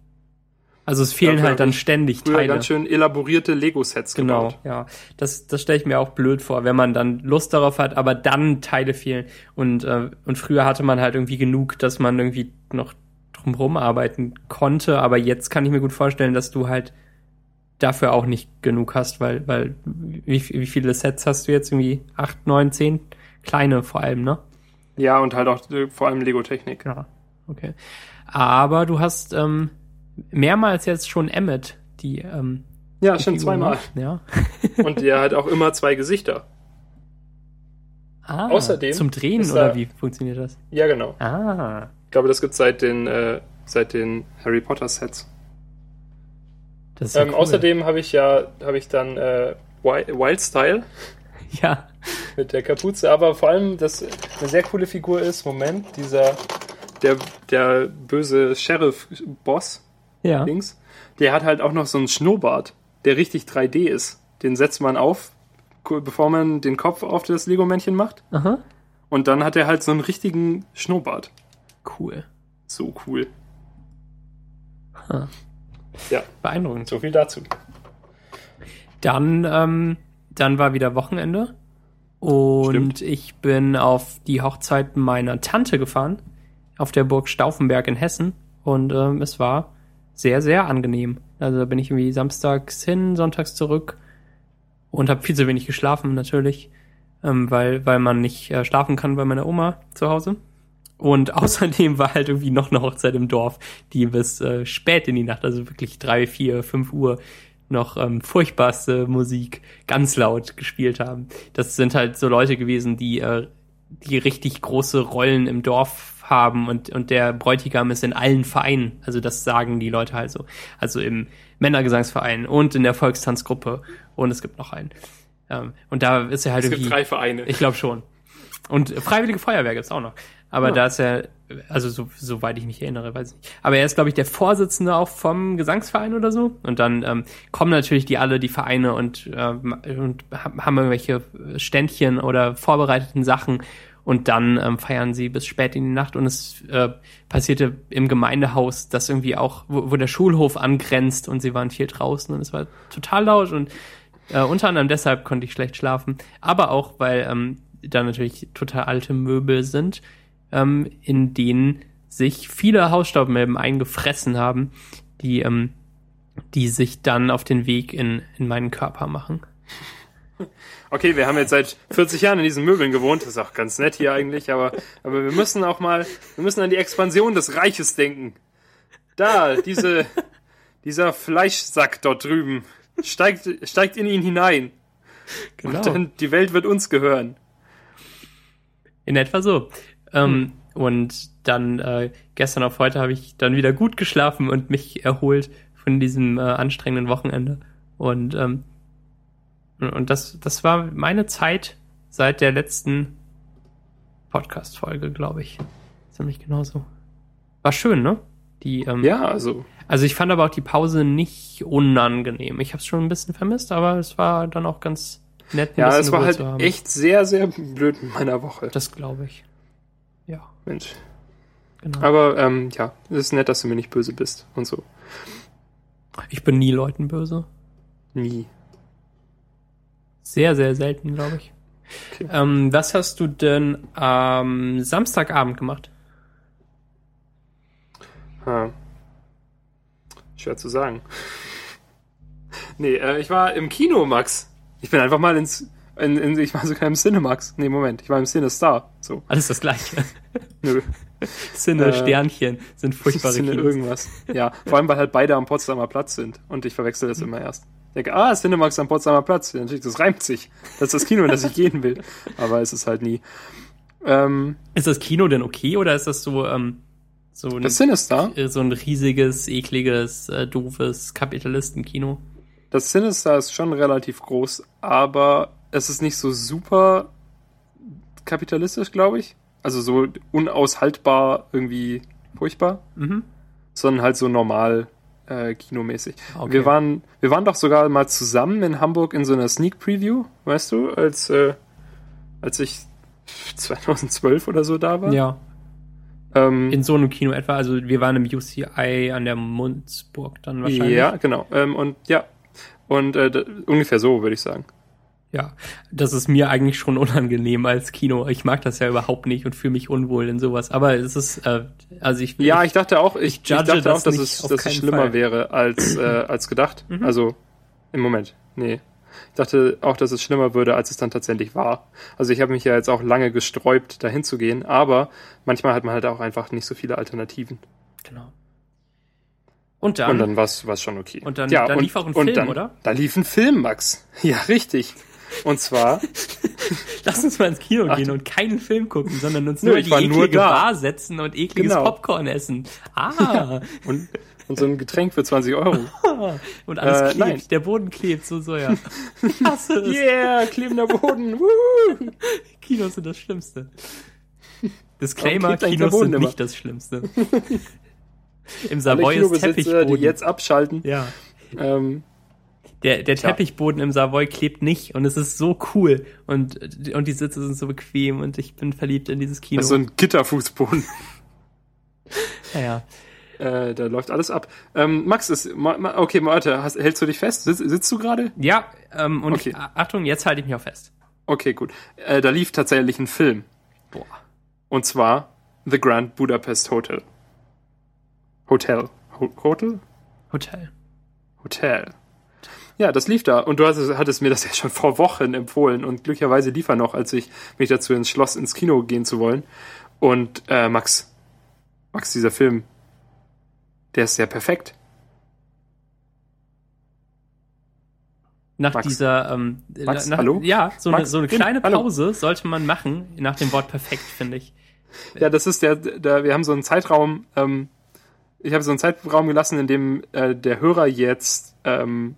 Also es fehlen Dafür halt dann ständig Früher Teile. ganz schön elaborierte Lego-Sets Genau, gebaut. ja. Das, das stelle ich mir auch blöd vor, wenn man dann Lust darauf hat, aber dann Teile fehlen. Und, äh, und früher hatte man halt irgendwie genug, dass man irgendwie noch drumherum arbeiten konnte. Aber jetzt kann ich mir gut vorstellen, dass du halt dafür auch nicht genug hast, weil, weil wie, wie viele Sets hast du jetzt? Irgendwie acht, neun, zehn? Kleine vor allem, ne? Ja, und halt auch äh, vor allem Lego-Technik. Ja, okay. Aber du hast ähm, mehrmals jetzt schon Emmet, die ähm, Ja, schon Figur, zweimal. Ja. (laughs) Und der hat auch immer zwei Gesichter. Ah, Außerdem zum Drehen oder da- wie funktioniert das? Ja, genau. Ah, Ich glaube, das gibt seit den, äh, seit den Harry Potter Sets. Ja Ähm, cool. Außerdem habe ich ja, habe ich dann äh, Wi- Wild Style (laughs) ja, mit der Kapuze, aber vor allem, dass eine sehr coole Figur ist, Moment, dieser, der, der böse Sheriff-Boss ja. links, der hat halt auch noch so einen Schnurrbart, der richtig 3D ist. Den setzt man auf, bevor man den Kopf auf das Lego-Männchen macht. Aha. Und dann hat er halt so einen richtigen Schnurrbart. Cool. So cool. Ha. Ja, Beeindruckend. so viel dazu. Dann, ähm, dann war wieder Wochenende und Stimmt. ich bin auf die Hochzeit meiner Tante gefahren, auf der Burg Stauffenberg in Hessen und ähm, es war sehr, sehr angenehm. Also da bin ich irgendwie samstags hin, sonntags zurück und habe viel zu wenig geschlafen natürlich, ähm, weil, weil man nicht äh, schlafen kann bei meiner Oma zu Hause. Und (laughs) außerdem war halt irgendwie noch eine Hochzeit im Dorf, die bis äh, spät in die Nacht, also wirklich drei, vier, fünf Uhr noch ähm, furchtbarste Musik ganz laut gespielt haben. Das sind halt so Leute gewesen, die, äh, die richtig große Rollen im Dorf haben und, und der Bräutigam ist in allen Vereinen. Also das sagen die Leute halt so. Also im Männergesangsverein und in der Volkstanzgruppe und es gibt noch einen. Ähm, und da ist er halt Es gibt drei Vereine. Ich glaube schon. Und Freiwillige Feuerwehr gibt's auch noch. Aber Ja. da ist er, also so, soweit ich mich erinnere, weiß ich nicht. Aber er ist, glaube ich, der Vorsitzende auch vom Gesangsverein oder so. Und dann ähm, kommen natürlich die alle, die Vereine und, ähm, und ha- haben irgendwelche Ständchen oder vorbereiteten Sachen. Und dann ähm, feiern sie bis spät in die Nacht. Und es äh, passierte im Gemeindehaus, das irgendwie auch, wo, wo der Schulhof angrenzt und sie waren viel draußen und es war total laut und äh, unter anderem deshalb konnte ich schlecht schlafen, aber auch, weil ähm, da natürlich total alte Möbel sind, ähm, in denen sich viele Hausstaubmilben eingefressen haben, die, ähm, die sich dann auf den Weg in, in meinen Körper machen. Okay, wir haben jetzt seit 40 Jahren in diesen Möbeln gewohnt. Das ist auch ganz nett hier eigentlich, aber, aber wir müssen auch mal, wir müssen an die Expansion des Reiches denken. Da, diese, dieser Fleischsack dort drüben. Steigt, steigt in ihn hinein. Genau. Und dann, die Welt wird uns gehören. In etwa so. Ähm, und dann äh, gestern auf heute habe ich dann wieder gut geschlafen und mich erholt von diesem äh, anstrengenden Wochenende. Und, ähm, und das, das war meine Zeit seit der letzten Podcast-Folge, glaube ich. Ziemlich genauso. War schön, ne? Die, ähm, Ja, also, Also ich fand aber auch die Pause nicht unangenehm. Ich habe es schon ein bisschen vermisst, aber es war dann auch ganz nett. ja, es war halt echt sehr, sehr blöd mit meiner Woche. Das glaube ich. Ja, Mensch. genau. Aber, ähm, ja, es ist nett, dass du mir nicht böse bist und so. Ich bin nie Leuten böse. Nie. Sehr, sehr selten, glaube ich. Okay. Ähm, was hast du denn am Samstagabend gemacht? Ha. Schwer zu sagen. (laughs) Nee, äh, ich war im Kino, Max. Ich bin einfach mal ins. In, in, ich war sogar im Cinemax. Nee, Moment, ich war im Cinestar. So, Alles das gleiche. (laughs) nö. Sinne, Äh, Sternchen sind furchtbare Cine Kinos. irgendwas. Ja, vor allem, weil halt beide am Potsdamer Platz sind. Und ich verwechsel das immer erst. Ich denke, ah, Cinemax am Potsdamer Platz. Natürlich, das reimt sich. Das ist das Kino, in das ich gehen will. Aber es ist halt nie. Ähm, Ist das Kino denn okay oder ist das so, ähm, so ein, das Cinestar, äh, so ein riesiges, ekliges, äh, doofes Kapitalistenkino? das Cinestar ist schon relativ groß, aber es ist nicht so super kapitalistisch, glaube ich. Also so unaushaltbar irgendwie furchtbar, Mhm. sondern halt so normal äh, kinomäßig. Okay. Wir waren, wir waren doch sogar mal zusammen in Hamburg in so einer Sneak Preview, weißt du, als, äh, als ich 2012 oder so da war. Ja, Ähm, in so einem Kino etwa. Also wir waren im UCI an der Munzburg dann wahrscheinlich. ja, genau. Ähm, und ja, und äh, ungefähr so würde ich sagen. Ja, das ist mir eigentlich schon unangenehm als Kino. Ich mag das ja überhaupt nicht und fühle mich unwohl in sowas. Aber es ist, äh, also ich Ja, ich dachte auch, ich, ich judge dachte das auch, dass es, dass es schlimmer Fall. wäre als, äh, (clears throat) als gedacht. Mhm. Also im Moment, nee. Ich dachte auch, dass es schlimmer würde, als es dann tatsächlich war. Also ich habe mich ja jetzt auch lange gesträubt, dahin zu gehen, aber manchmal hat man halt auch einfach nicht so viele Alternativen. genau. Und dann, und dann war es schon okay. und dann- dann lief auch ein Film, dann, oder? Da lief ein Film, Max. (laughs) Ja, richtig. Und zwar, (laughs) lass uns mal ins Kino Ach, gehen und keinen Film gucken, sondern uns nur in die eklige. Bar setzen und ekliges Genau. Popcorn essen. Ah, (laughs) und, und so ein Getränk für 20 Euro. (laughs) und alles Äh, klebt, nein. der Boden klebt, so, so, ja. Hasse es. Yeah, klebender Boden. Woo. Kinos sind das Schlimmste. Disclaimer, Kinos sind immer? nicht das Schlimmste. Im Savoy ist Teppichboden. die jetzt abschalten. ja. Ähm, Der, der Tja. Teppichboden im Savoy klebt nicht und es ist so cool und, und die Sitze sind so bequem und ich bin verliebt in dieses Kino. das ist so ein Gitterfußboden. (laughs) ja, ja. Äh, da läuft alles ab. Ähm, Max, ist, ma, ma, okay, warte, hast, hältst du dich fest? Sitz, sitzt du gerade? ja ähm, und Okay. ich, Achtung, jetzt halte ich mich auch fest. Okay, gut. Äh, da lief tatsächlich ein Film. Boah. Und zwar The Grand Budapest Hotel. Hotel. Ho Hotel? Hotel. Hotel. Ja, das lief da. Und du hattest, hattest mir das (laughs) ja schon vor Wochen empfohlen. Und glücklicherweise lief er noch, als ich mich dazu entschloss, ins Kino gehen zu wollen. Und äh, Max, Max, dieser Film, der ist sehr perfekt. Nach Max? dieser, ähm, Max, nach, hallo? ja, so eine, Max, so eine kleine hallo? Pause sollte man machen nach dem Wort perfekt, finde ich. Ja, das ist der, der wir haben so einen Zeitraum, ähm, ich habe so einen Zeitraum gelassen, in dem äh, der Hörer jetzt ähm,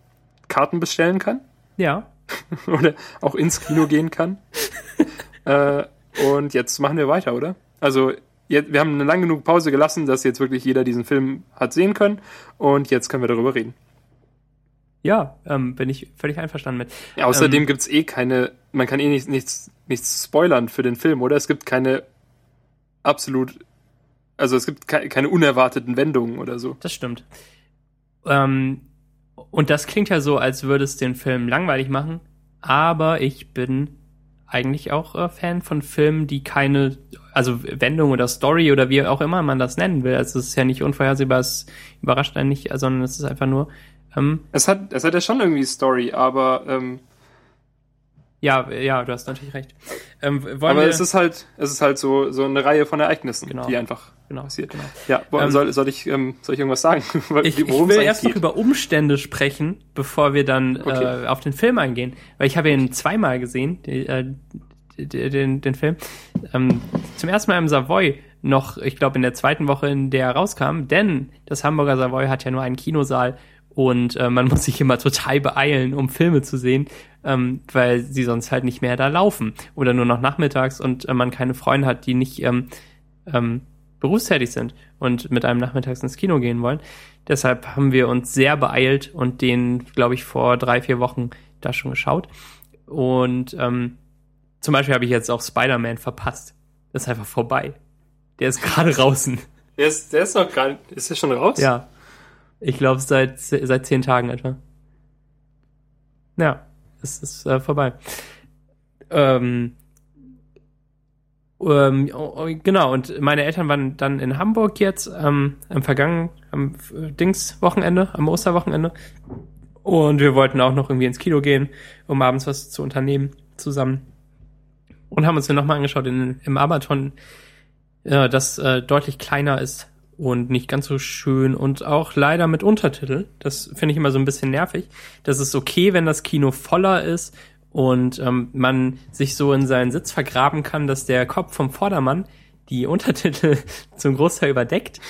Karten bestellen kann Ja, (laughs) oder auch ins Kino gehen kann. (laughs) äh, und jetzt machen wir weiter, oder? Also jetzt, wir haben eine lang genug Pause gelassen, dass jetzt wirklich jeder diesen Film hat sehen können und jetzt können wir darüber reden. ja, ähm, bin ich völlig einverstanden mit. Ja, außerdem Ähm, gibt's eh keine, man kann eh nicht, nichts, nichts spoilern für den Film, oder? Es gibt keine absolut, also es gibt ke keine unerwarteten Wendungen oder so. Das stimmt. Ähm, und das klingt ja so, als würde es den Film langweilig machen, aber ich bin eigentlich auch äh, Fan von Filmen, die keine, also Wendung oder Story oder wie auch immer man das nennen will. Also es ist ja nicht unvorhersehbar, es überrascht einen nicht, sondern es ist einfach nur, ähm, Es hat, es hat ja schon irgendwie Story, aber, ähm, ja, ja, du hast natürlich recht. Ähm, aber es ist halt, es ist halt so, so eine Reihe von Ereignissen, Genau. die einfach genau, passiert. genau. Ja, Ähm, soll, soll ich, ähm, soll ich irgendwas sagen? (laughs) Ich, ich will erst noch geht? über Umstände sprechen, bevor wir dann Okay. äh, auf den Film eingehen. Weil ich habe ihn zweimal gesehen, die, äh, die, den, den Film. Ähm, zum ersten Mal im Savoy noch, ich glaube, in der zweiten Woche, in der er rauskam. Denn das Hamburger Savoy hat ja nur einen Kinosaal und äh, man (laughs) muss sich immer total beeilen, um Filme zu sehen, ähm, weil sie sonst halt nicht mehr da laufen. Oder nur noch nachmittags und äh, man keine Freunde hat, die nicht ähm, ähm, berufstätig sind und mit einem nachmittags ins Kino gehen wollen. Deshalb haben wir uns sehr beeilt und den, glaube ich, vor drei, vier Wochen da schon geschaut. Und ähm, zum Beispiel habe ich jetzt auch Spider-Man verpasst. Das ist einfach vorbei. Der ist (laughs) gerade draußen. Der ist, der ist noch gar nicht, ist der schon raus? Ja. Ich glaube, seit, seit zehn Tagen etwa. Ja, es ist äh, vorbei. Ähm, ähm, oh, oh, genau, und meine Eltern waren dann in Hamburg jetzt ähm, am vergangenen, am äh, Dings-Wochenende, am Osterwochenende. Und wir wollten auch noch irgendwie ins Kino gehen, um abends was zu unternehmen zusammen. Und haben uns den nochmal angeschaut in, im Abaton, äh, das äh, deutlich kleiner ist und nicht ganz so schön und auch leider mit Untertitel. Das finde ich immer so ein bisschen nervig. Das ist okay, wenn das Kino voller ist und ähm, man sich so in seinen Sitz vergraben kann, dass der Kopf vom Vordermann die (laughs) Untertitel zum Großteil überdeckt.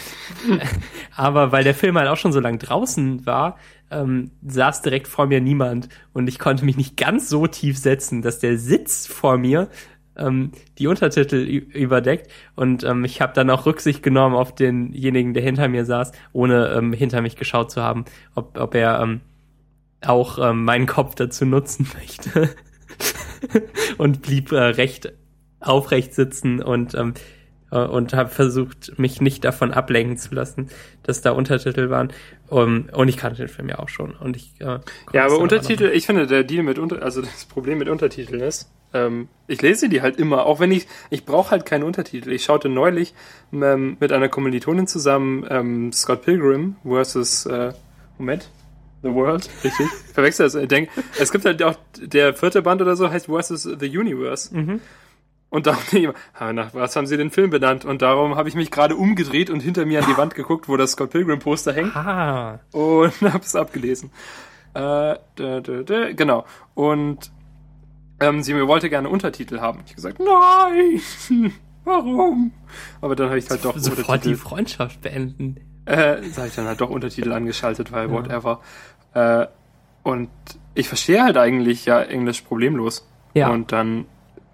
(laughs) Aber weil der Film halt auch schon so lang draußen war, ähm, saß direkt vor mir niemand und ich konnte mich nicht ganz so tief setzen, dass der Sitz vor mir ähm, die Untertitel überdeckt und ähm, ich habe dann auch Rücksicht genommen auf denjenigen, der hinter mir saß, ohne ähm, hinter mich geschaut zu haben, ob, ob er ähm, auch ähm, meinen Kopf dazu nutzen (laughs) möchte und blieb äh, recht aufrecht sitzen und ähm, äh, und habe versucht, mich nicht davon ablenken zu lassen, dass da Untertitel waren. Um, und ich kannte den Film ja auch schon. Und ich, äh, ja, aber Untertitel, ich finde, der Deal mit Unter also das Problem mit Untertiteln ist, ähm, ich lese die halt immer, auch wenn ich, ich brauche halt keine Untertitel. Ich schaute neulich ähm, mit einer Kommilitonin zusammen ähm, Scott Pilgrim versus, äh, Moment, The World, richtig? Verwechsel das. Ich denke, es gibt halt auch der vierte Band oder so heißt versus the Universe. Mhm. Und da dachte ich immer, nach was haben sie den Film benannt? Und darum habe ich mich gerade umgedreht und hinter mir an die Wand geguckt, wo das Scott Pilgrim Poster hängt. Ah. Und (laughs) habe es abgelesen. Äh, dä, dä, dä, genau. Und ähm, sie mir wollte gerne Untertitel haben. Ich gesagt, nein, (laughs) warum? Aber dann habe ich halt doch sofort Untertitel, die Freundschaft beenden. Äh, habe ich dann halt doch Untertitel angeschaltet, weil ja. whatever. Äh, und ich verstehe halt eigentlich ja Englisch problemlos. Ja. Und dann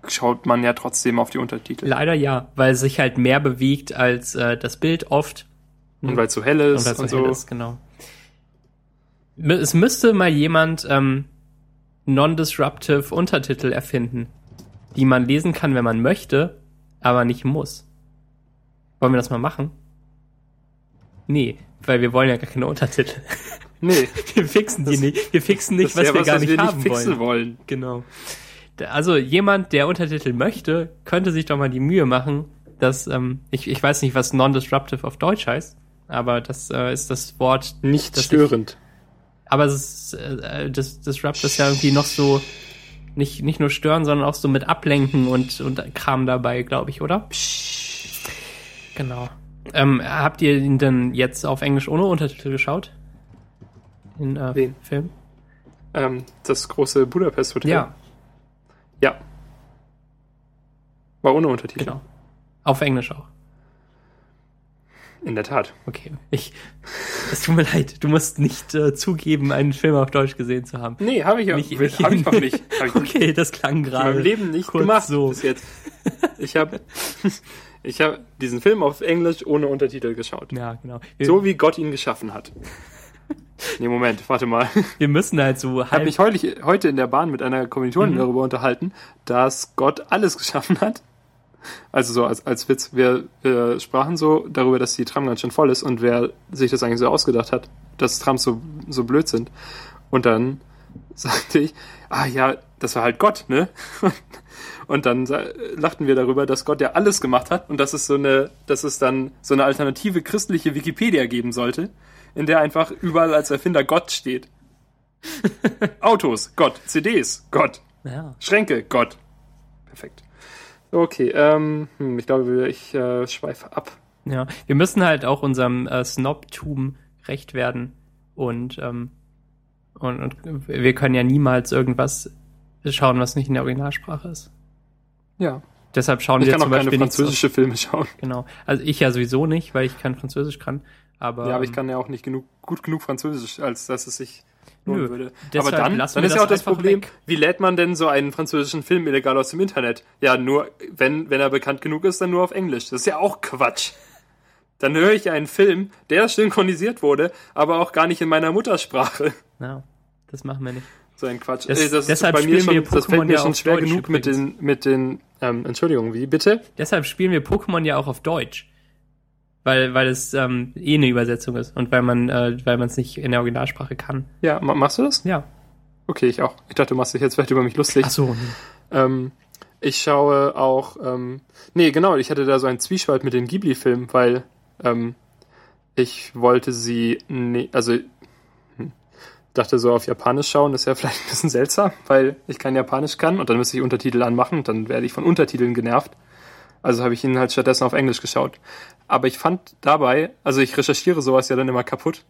schaut man ja trotzdem auf die Untertitel. Leider ja, weil es sich halt mehr bewegt als äh, das Bild oft. Und weil es so hell ist und, und so. Hell ist, genau. Es müsste mal jemand ähm, non-disruptive Untertitel erfinden, die man lesen kann, wenn man möchte, aber nicht muss. Wollen wir das mal machen? Nee, weil wir wollen ja gar keine Untertitel. (laughs) Nee. (laughs) Wir fixen die das, nicht. Wir fixen nicht, was wir was, gar was nicht wir haben nicht wollen. wollen. Genau also jemand, der Untertitel möchte, könnte sich doch mal die Mühe machen, dass, ähm, ich, ich weiß nicht, was non-disruptive auf Deutsch heißt, aber das äh, ist das Wort. Nicht störend. Ich, aber es ist, äh, das Disrupt ist ja irgendwie noch so, nicht, nicht nur stören, sondern auch so mit Ablenken und, und Kram dabei, glaube ich, oder? Genau. Ähm, habt ihr ihn denn jetzt auf Englisch ohne Untertitel geschaut? In äh, Wen? Film? Ähm, das große Budapest Hotel. Ja. Ja. War ohne Untertitel. Genau. Auf Englisch auch. In der Tat. Okay. Ich, es tut mir leid, du musst nicht äh, zugeben, einen Film auf Deutsch gesehen zu haben. Nee, habe ich, nicht, nicht hab ich auch nicht. (laughs) Ich okay, das klang gerade. In meinem Leben nicht gemacht so. bis jetzt. Ich habe (laughs) ich hab diesen Film auf Englisch ohne Untertitel geschaut. Ja, genau. so wie Gott ihn geschaffen hat. (laughs) Nee, Moment, warte mal. (laughs) Wir müssen halt so Ich habe mich heute, heute in der Bahn mit einer Kommilitonin mhm. darüber unterhalten, dass Gott alles geschaffen hat. Also so als, als Witz, wir, wir sprachen so darüber, dass die Tram ganz schön voll ist und wer sich das eigentlich so ausgedacht hat, dass Trams so, so blöd sind. Und dann (laughs) sagte ich, ah ja, das war halt Gott, ne? Und dann lachten wir darüber, dass Gott ja alles gemacht hat und dass es so eine, dass es dann so eine alternative christliche Wikipedia geben sollte, in der einfach überall als Erfinder Gott steht. (laughs) Autos, Gott. CDs, Gott. Ja. Schränke, Gott. Perfekt. Okay, ähm, hm, ich glaube, ich äh, schweife ab. Ja, wir müssen halt auch unserem äh, Snobtum recht werden und, ähm, und, und wir können ja niemals irgendwas schauen, was nicht in der Originalsprache ist. Ja. Deshalb schauen ich wir kann zum auch Beispiel keine französische Filme schauen. Genau. Also ich ja sowieso nicht, weil ich kein Französisch kann. Aber, ja, aber ich ähm, kann ja auch nicht genug, gut genug Französisch, als dass es sich lohnen nö, würde. Aber dann, dann ist ja auch das Problem, weg. wie lädt man denn so einen französischen Film illegal aus dem Internet? Ja, nur, wenn, wenn er bekannt genug ist, dann nur auf Englisch. Das ist ja auch Quatsch. Dann höre ich einen Film, der synchronisiert wurde, aber auch gar nicht in meiner Muttersprache. Ja, das machen wir nicht. So ein Quatsch. Das, das deshalb bei mir schon, das fällt mir schon schwer Deutsch genug übrigens. mit den, mit den, ähm, Entschuldigung, wie bitte? Deshalb spielen wir Pokémon ja auch auf Deutsch weil, weil es ähm, eh eine Übersetzung ist und weil man äh, weil man es nicht in der Originalsprache kann. Ja, machst du das? Ja. Okay, ich auch. Ich dachte, du machst dich jetzt vielleicht über mich lustig. Ach so. Ähm, ich schaue auch, ähm, nee, genau, ich hatte da so einen Zwiespalt mit den Ghibli-Filmen, weil ähm, ich wollte sie, nee, also hm, dachte so auf Japanisch schauen, ist ja (laughs) vielleicht ein bisschen seltsam, weil ich kein Japanisch kann und dann müsste ich Untertitel anmachen, dann werde ich von Untertiteln genervt. Also habe ich ihn halt stattdessen auf Englisch geschaut. Aber ich fand dabei, also ich recherchiere sowas ja dann immer kaputt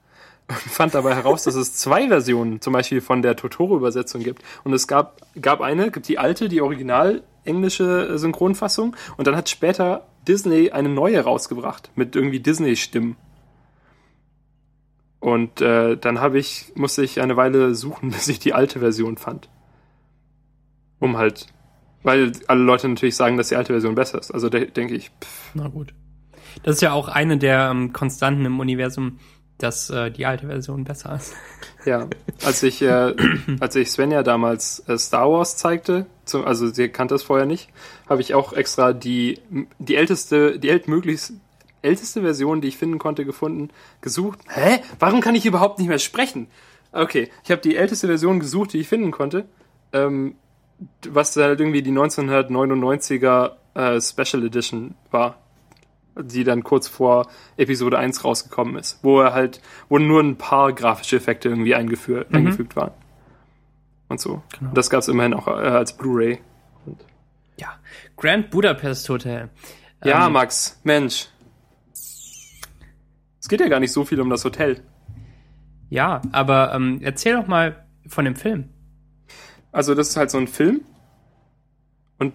und fand dabei heraus, dass es zwei Versionen zum Beispiel von der Totoro-Übersetzung gibt. Und es gab, gab eine, gibt die alte, die original englische Synchronfassung und dann hat später Disney eine neue rausgebracht mit irgendwie Disney-Stimmen. Und äh, dann habe ich, musste ich eine Weile suchen, (laughs) bis ich die alte Version fand. Um halt Weil alle Leute natürlich sagen, dass die alte Version besser ist. Also de denke ich, pff, Na gut. Das ist ja auch eine der ähm, Konstanten im Universum, dass äh, die alte Version besser ist. ja. Als ich, äh, (clears throat) als ich Svenja damals äh, Star Wars zeigte, zum, also sie kannte es vorher nicht, habe ich auch extra die, die älteste, die ältmöglichst älteste Version, die ich finden konnte, gefunden, gesucht. Hä? Warum kann ich überhaupt nicht mehr sprechen? Okay, ich habe die älteste Version gesucht, die ich finden konnte. Ähm, was halt irgendwie die 1999er äh, Special Edition war, die dann kurz vor Episode 1 rausgekommen ist, wo er halt, wo nur ein paar grafische Effekte irgendwie eingeführt, Mhm. eingefügt waren. Und so. Genau. Das gab's immerhin auch äh, als Blu-ray. Ja. Grand Budapest Hotel. Ja, Ähm, Max, Mensch. Es geht ja gar nicht so viel um das Hotel. Ja, aber ähm, erzähl doch mal von dem Film. Also das ist halt so ein Film. Und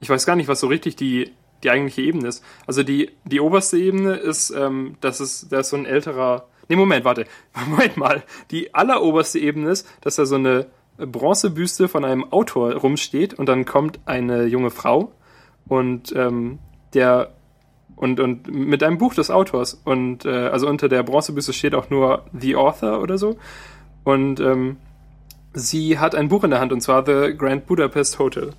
ich weiß gar nicht, was so richtig die, die eigentliche Ebene ist. Also die, die oberste Ebene ist, ähm, das ist, da so ein älterer. Nee, Moment, warte. (laughs) Moment mal. Die alleroberste Ebene ist, dass da so eine Bronzebüste von einem Autor rumsteht und dann kommt eine junge Frau und ähm, der und, und mit einem Buch des Autors und äh, also unter der Bronzebüste steht auch nur The Author oder so und ähm, sie hat ein Buch in der Hand und zwar The Grand Budapest Hotel.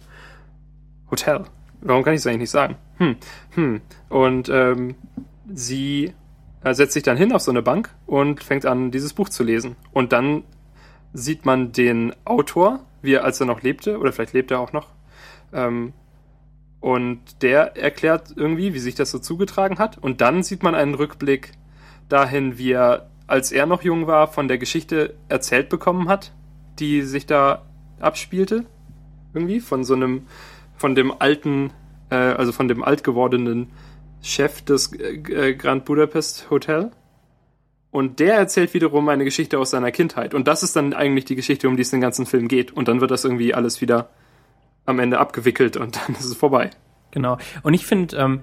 Hotel. Warum kann ich es eigentlich nicht sagen? Hm, hm. Und ähm, sie äh, setzt sich dann hin auf so eine Bank und fängt an, dieses Buch zu lesen. Und dann sieht man den Autor, wie er, als er noch lebte, oder vielleicht lebt er auch noch. Ähm, und der erklärt irgendwie, wie sich das so zugetragen hat. Und dann sieht man einen Rückblick dahin, wie er, als er noch jung war, von der Geschichte erzählt bekommen hat, die sich da abspielte. Irgendwie von so einem, von dem alten, äh, also von dem alt gewordenen Chef des äh, Grand Budapest Hotel. Und der erzählt wiederum eine Geschichte aus seiner Kindheit. Und das ist dann eigentlich die Geschichte, um die es den ganzen Film geht. Und dann wird das irgendwie alles wieder am Ende abgewickelt und (laughs) dann ist es vorbei. Genau. Und ich finde, ähm,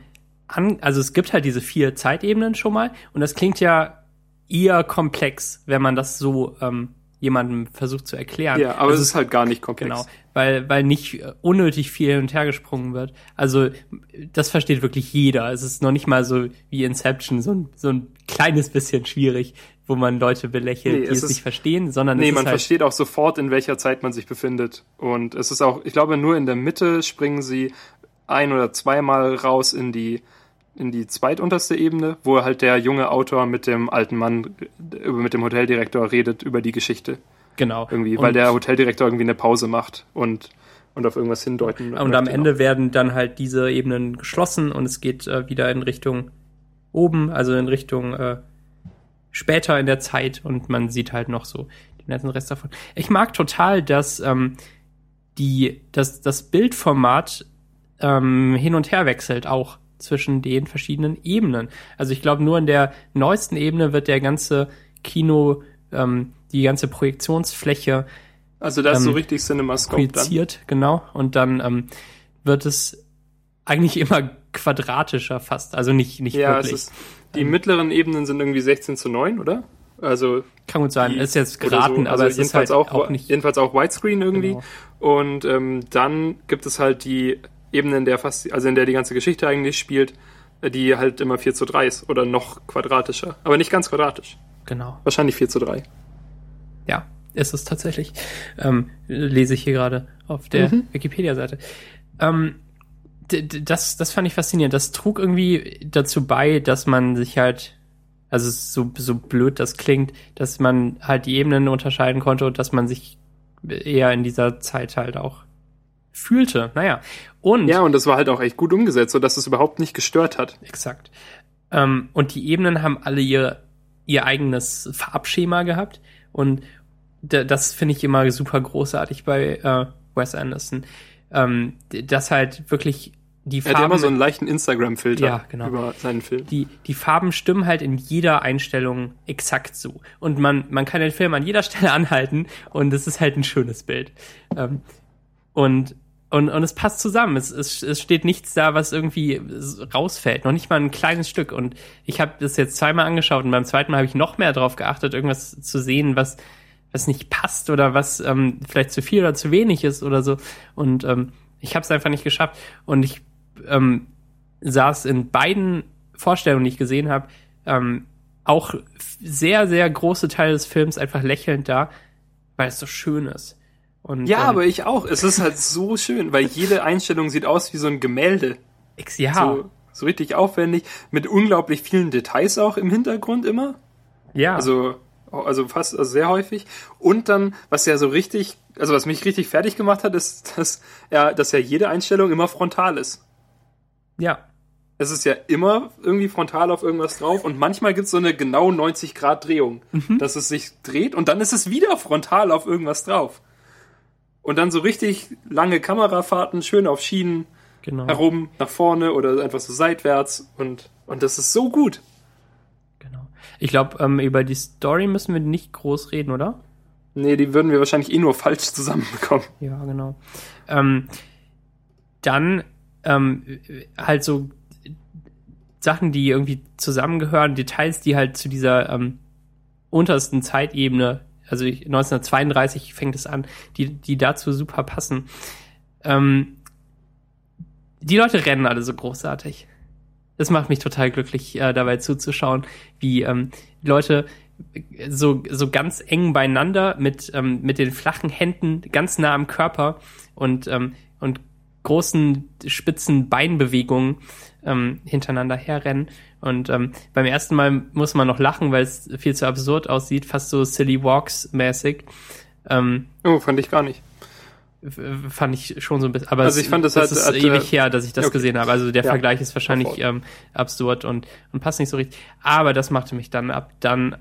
also es gibt halt diese vier Zeitebenen schon mal und das klingt ja eher komplex, wenn man das so ähm, jemandem versucht zu erklären. Ja, aber also es ist halt gar nicht komplex. Genau, weil, weil nicht äh, unnötig viel hin und her gesprungen wird. Also, das versteht wirklich jeder. Es ist noch nicht mal so wie Inception, so ein, so ein kleines bisschen schwierig, wo man Leute belächelt, Nee, die es es nicht verstehen, sondern Nee, es man halt, versteht auch sofort, in welcher Zeit man sich befindet. Und es ist auch, ich glaube, nur in der Mitte springen sie ein oder zweimal raus in die, in die zweitunterste Ebene, wo halt der junge Autor mit dem alten Mann, äh, mit dem Hoteldirektor redet über die Geschichte. genau. Irgendwie, und, weil der Hoteldirektor irgendwie eine Pause macht und, und auf irgendwas hindeuten Und am. Ende werden dann halt diese Ebenen geschlossen und es geht äh, wieder in Richtung oben, also in Richtung äh, später in der Zeit und man sieht halt noch so den letzten Rest davon. Ich mag total, dass ähm, die, dass das Bildformat ähm, hin und her wechselt auch zwischen den verschiedenen Ebenen. Also ich glaube, nur in der neuesten Ebene wird der ganze Kino, ähm, die ganze Projektionsfläche Also da ist so ähm, richtig CinemaScope dann. projiziert, genau. Und dann ähm, wird es eigentlich (laughs) immer quadratischer fast. Also nicht, nicht Ja, wirklich. es ist, die mittleren Ebenen sind irgendwie 16 zu 9, oder? Also Kann gut sein. ist jetzt geraten, so. aber Also es ist halt jedenfalls auch, nicht. jedenfalls auch Widescreen irgendwie. Genau. Und ähm, dann gibt es halt die Ebene, in der fast, also in der die ganze Geschichte eigentlich spielt, die halt immer 4 zu 3 ist oder noch quadratischer. Aber nicht ganz quadratisch. Genau. Wahrscheinlich 4 zu 3. Ja, ist es tatsächlich. Ähm, lese ich hier gerade auf der Mhm. Wikipedia-Seite. Ähm, das, das fand ich faszinierend. Das trug irgendwie dazu bei, dass man sich halt, also so, so blöd das klingt, dass man halt die Ebenen unterscheiden konnte und dass man sich eher in dieser Zeit halt auch fühlte. Naja. Und Ja, und das war halt auch echt gut umgesetzt, sodass es überhaupt nicht gestört hat. Exakt. Ähm, und die Ebenen haben alle ihr, ihr eigenes Farbschema gehabt. Und das finde ich immer super großartig bei äh, Wes Anderson. Ähm, d- dass halt wirklich die Er hat Farben, immer so einen leichten Instagram-Filter Ja, genau. über seinen Film. die, die Farben stimmen halt in jeder Einstellung exakt so. Und man, man kann den Film an jeder Stelle (laughs) anhalten und es ist halt ein schönes Bild. Ähm, und, und, und es passt zusammen. Es, es, es steht nichts da, was irgendwie rausfällt. Noch nicht mal ein kleines Stück. Und ich habe das jetzt zweimal angeschaut und beim zweiten Mal habe ich noch mehr darauf geachtet, irgendwas zu sehen, was, was nicht passt oder was ähm, vielleicht zu viel oder zu wenig ist oder so. Und ähm, ich habe es einfach nicht geschafft. Und ich ähm, saß in beiden Vorstellungen, die ich gesehen habe, ähm, auch sehr, sehr große Teile des Films einfach lächelnd da, weil es so schön ist. Und, Ja, ähm, aber ich auch. Es ist halt so schön, weil jede Einstellung sieht aus wie so ein Gemälde. Ja, So, so richtig aufwendig, mit unglaublich vielen Details auch im Hintergrund immer. ja, Also, also fast also sehr häufig. Und dann, was ja so richtig, also was mich richtig fertig gemacht hat, ist, (laughs) dass ja, dass ja jede Einstellung immer frontal ist. ja, Es ist ja immer irgendwie frontal auf irgendwas drauf und manchmal gibt es so eine genau 90 Grad Drehung, dass es sich dreht und dann ist es wieder frontal auf irgendwas drauf. Und dann so richtig lange Kamerafahrten, schön auf Schienen genau. herum, nach vorne oder einfach so seitwärts und, und das ist so gut. genau. Ich glaube, ähm, über die Story müssen wir nicht groß reden, oder? Nee, die würden wir wahrscheinlich eh nur falsch zusammenbekommen. Ja, genau. Ähm, dann ähm, halt so Sachen, die irgendwie zusammengehören, Details, die halt zu dieser ähm, untersten Zeitebene, also ich- 1932 fängt es an, die, die dazu super passen. Ähm, die Leute rennen alle so großartig. Das macht mich total glücklich, äh, dabei zuzuschauen, wie ähm, Leute so, so ganz eng beieinander mit, ähm, mit den flachen Händen ganz nah am Körper und, ähm, und großen spitzen Beinbewegungen ähm, hintereinander herrennen. Und ähm, beim ersten Mal muss man noch lachen, weil es viel zu absurd aussieht, fast so Silly Walks mäßig. Ähm, Oh, fand ich gar nicht. fand ich schon so ein bisschen. Aber Also ich fand das halt- ist hat, äh, ewig her, dass ich das okay. gesehen habe. Also der Ja, Vergleich ist wahrscheinlich sofort. ähm, absurd und, und passt nicht so richtig. Aber das machte mich dann ab dann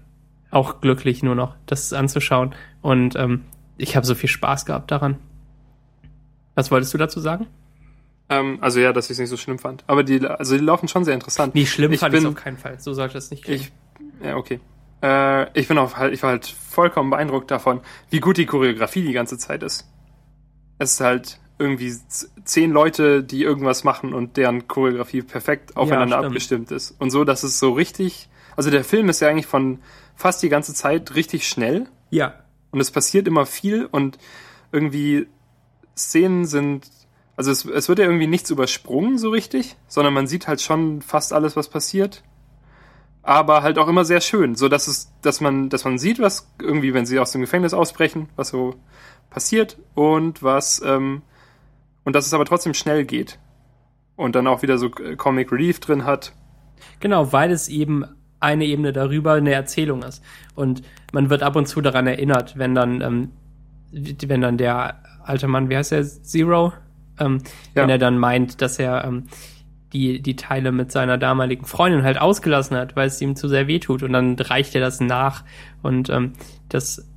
auch glücklich, nur noch das anzuschauen. Und ähm, ich habe so viel Spaß gehabt daran. Was wolltest du dazu sagen? Ähm, also ja, dass ich es nicht so schlimm fand. Aber die, also die laufen schon sehr interessant. Nee, schlimm Ich fand ich bin- auf keinen Fall. So sollte es nicht. Ich, ja, okay. Äh, ich bin auch halt, ich war halt vollkommen beeindruckt davon, wie gut die Choreografie die ganze Zeit ist. Es ist halt irgendwie zehn Leute, die irgendwas machen und deren Choreografie perfekt aufeinander stimmt. abgestimmt ist. Und so, dass es so richtig, also der Film ist ja eigentlich von fast die ganze Zeit richtig schnell ja, und es passiert immer viel und irgendwie Szenen sind, also es, es wird ja irgendwie nichts übersprungen so richtig, sondern man sieht halt schon fast alles, was passiert. Aber halt auch immer sehr schön, so dass es, dass man, dass man sieht, was irgendwie, wenn sie aus dem Gefängnis ausbrechen, was so passiert und was, ähm, und dass es aber trotzdem schnell geht. Und dann auch wieder so äh, Comic Relief drin hat. Genau, weil es eben eine Ebene darüber eine Erzählung ist. Und man wird ab und zu daran erinnert, wenn dann, ähm, wenn dann der alte Mann, wie heißt er, Zero, ähm, Ja. wenn er dann meint, dass er ähm, die, die Teile mit seiner damaligen Freundin halt ausgelassen hat, weil es ihm zu sehr wehtut. Und dann reicht er das nach. Und ähm, das,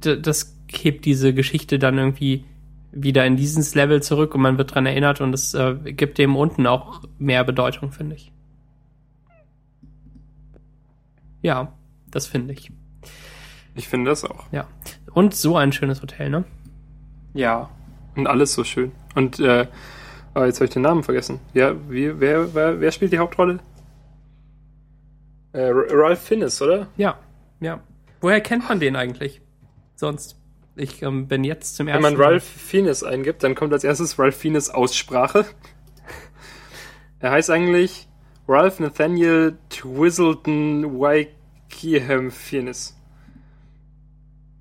das hebt diese Geschichte dann irgendwie wieder in dieses Level zurück und man wird dran erinnert und es äh, gibt dem unten auch mehr Bedeutung, finde ich. Ja, das finde ich. Ich finde das auch. Ja. Und so ein schönes Hotel, ne? Ja. Und alles so schön. Und äh, aber jetzt habe ich den Namen vergessen. Ja, wie, wer, wer, wer spielt die Hauptrolle? Äh, Ralph Fiennes, oder? Ja, ja. Woher kennt man den eigentlich? Sonst. Ich ähm, bin jetzt zum Wenn ersten man Mal- Ralph Fiennes eingibt, dann kommt als erstes Ralph Fiennes Aussprache. (laughs) er heißt eigentlich Ralph Nathaniel Twizzleton Wykeham Fiennes.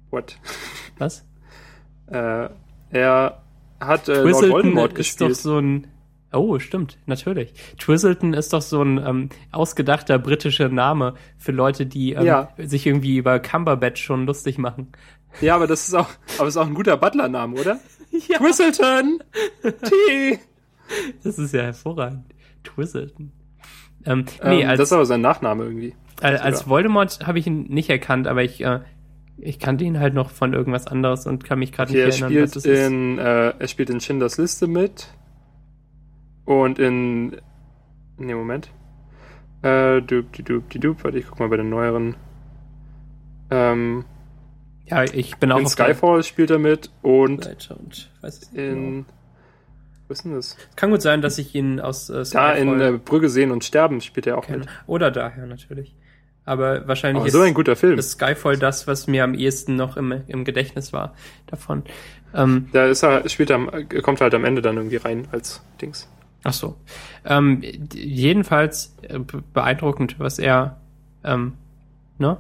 What? Was? Äh, er hat äh, Lord Twizzleton Voldemort ist doch gespielt. so ein. Oh, stimmt, natürlich. Twizzleton ist doch so ein ähm, ausgedachter britischer Name für Leute, die ähm, Ja. sich irgendwie über Cumberbatch schon lustig machen. Ja, aber das ist auch, aber ist auch ein guter Butler-Name, oder? (laughs) Ja. Whistleton! T! (laughs) Das ist ja hervorragend. Twizzleton. Ähm, nee, ähm, als, das ist aber sein Nachname irgendwie. Äh, als sogar. Voldemort habe ich ihn nicht erkannt, aber ich, äh, ich kannte ihn halt noch von irgendwas anderes und kann mich gerade Okay, er nicht erinnern, was spielt das ist. in, äh, er spielt in Schindlers Liste mit. Und in, nee, Moment. Äh, dup, die dup, die dup, warte, ich guck mal bei den neueren. Ähm, Ja, ich bin auch in Skyfall spielt er mit und und es nicht genau. in, wo ist denn das? Kann gut sein, dass ich ihn aus äh, Da in Skyfall äh, Brügge sehen und sterben spielt er auch kenne. mit. Oder daher natürlich. Aber wahrscheinlich Oh, so ein guter Film. ist Skyfall das, was mir am ehesten noch im, im Gedächtnis war davon. Ähm, Da ist er, spielt er, kommt halt am Ende dann irgendwie rein als Dings. ach so. Ähm, jedenfalls äh, be- beeindruckend, was er, ähm, ne?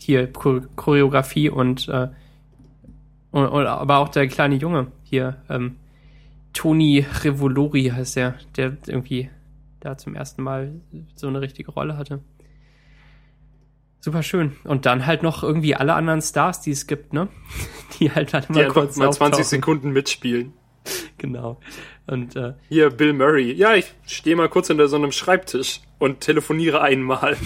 Hier, Chor Choreografie und, äh, und, und, aber auch der kleine Junge hier, ähm, Toni Revolori heißt er, der irgendwie da zum ersten Mal so eine richtige Rolle hatte. Super schön. Und dann halt noch irgendwie alle anderen Stars, die es gibt, ne? (laughs) Die halt dann Die mal einfach kurz mal 20 auftauchen. Sekunden mitspielen. Genau. Und äh, Hier, Bill Murray. Ja, ich stehe mal kurz hinter so einem Schreibtisch und telefoniere einmal.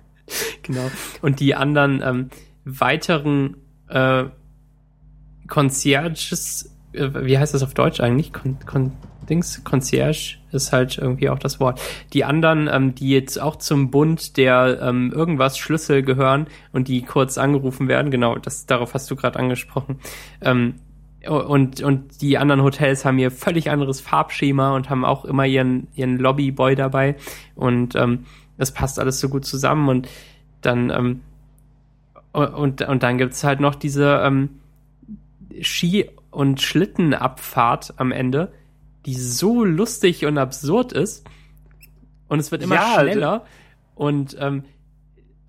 (laughs) genau. Und die anderen ähm, weiteren äh, Concierges, äh, wie heißt das auf Deutsch eigentlich? Con, Con, Dings, Concierge ist halt irgendwie auch das Wort. Die anderen, ähm, die jetzt auch zum Bund der ähm, irgendwas Schlüssel gehören und die kurz angerufen werden, genau, das darauf hast du gerade angesprochen. Ähm, und, und die anderen Hotels haben ihr völlig anderes Farbschema und haben auch immer ihren, ihren Lobbyboy dabei. Und ähm, das passt alles so gut zusammen. Und dann, ähm, und, und dann gibt's halt noch diese ähm, Ski- und Schlittenabfahrt am Ende, die so lustig und absurd ist. Und es wird immer Ja, schneller. Und, ähm,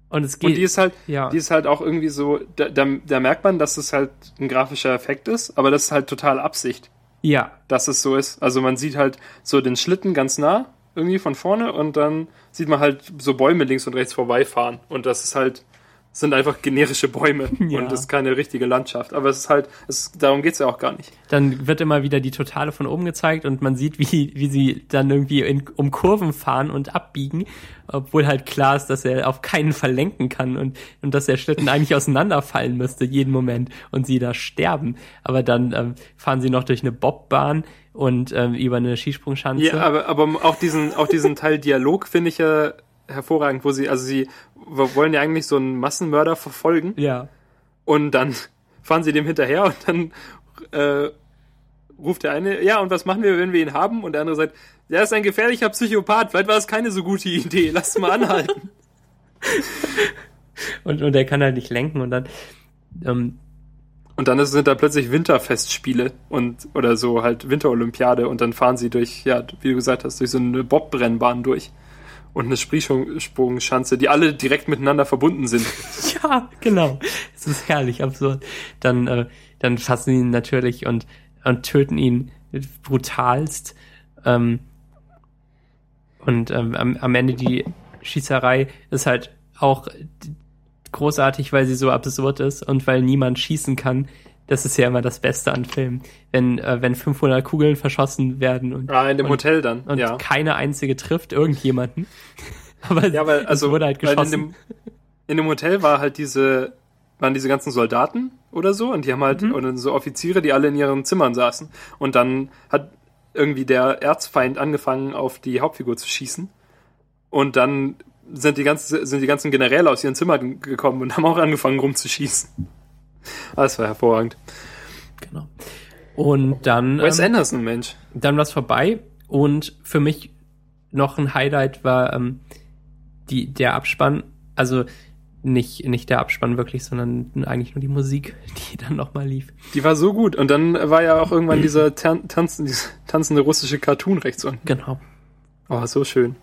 und es geht. Und die ist halt, ja. die ist halt auch irgendwie so, da, da, da merkt man, dass es halt ein grafischer Effekt ist, aber das ist halt total Absicht, ja, dass es so ist. Also man sieht halt so den Schlitten ganz nah irgendwie von vorne und dann sieht man halt so Bäume links und rechts vorbeifahren und das ist halt sind einfach generische Bäume (laughs) Ja. und ist keine richtige Landschaft. Aber es ist halt, es, darum geht's ja auch gar nicht. dann wird immer wieder die Totale von oben gezeigt und man sieht, wie, wie sie dann irgendwie in, um Kurven fahren und abbiegen, obwohl halt klar ist, dass er auf keinen Fall lenken kann und, und dass der Schlitten eigentlich auseinanderfallen müsste jeden Moment und sie da sterben. Aber dann ähm, fahren sie noch durch eine Bobbahn und ähm, über eine Skisprungschanze. Ja, aber, aber auch diesen, auch diesen Teil Dialog finde ich ja hervorragend, wo sie, also sie wollen ja eigentlich so einen Massenmörder verfolgen ja. und dann (laughs) fahren sie dem hinterher und dann äh, ruft der eine, ja, und was machen wir, wenn wir ihn haben? Und der andere sagt, der ist ein gefährlicher Psychopath, vielleicht war es keine so gute Idee, lass mal anhalten. (laughs) (laughs) Und, und er kann halt nicht lenken und dann ähm, Und dann sind da plötzlich Winterfestspiele und oder so halt Winterolympiade und dann fahren sie durch, ja, wie du gesagt hast, durch so eine Bobbrennbahn durch und eine Springsprungschanze, die alle direkt miteinander verbunden sind. (laughs) Ja, genau. Es ist herrlich absurd. Dann, äh, dann fassen ihn natürlich und, und töten ihn brutalst. Ähm, und ähm, am, am Ende die Schießerei ist halt auch großartig, weil sie so absurd ist und weil niemand schießen kann. Das ist ja immer das Beste an Filmen. Wenn, äh, wenn 500 Kugeln verschossen werden und, Ah, in dem und, Hotel dann, und ja. keine einzige trifft irgendjemanden. (laughs) Aber Ja, weil, also, es wurde halt geschossen. in dem, in dem Hotel war halt diese, waren diese ganzen Soldaten oder so und die haben halt, Mhm. oder so Offiziere, die alle in ihren Zimmern saßen. Und dann hat irgendwie der Erzfeind angefangen, auf die Hauptfigur zu schießen. Und dann sind die ganzen, sind die ganzen Generäle aus ihren Zimmern gekommen und haben auch angefangen rumzuschießen. Das war hervorragend. Genau. Und dann, Wes ähm, Anderson, Mensch. dann war es vorbei und für mich noch ein Highlight war ähm, die, der Abspann, also nicht, nicht der Abspann wirklich, sondern eigentlich nur die Musik, (laughs) die dann nochmal lief. Die war so gut. Und dann war ja auch irgendwann dieser tan tanzen, dieser tanzende russische Cartoon rechts unten. Genau. Oh, so schön.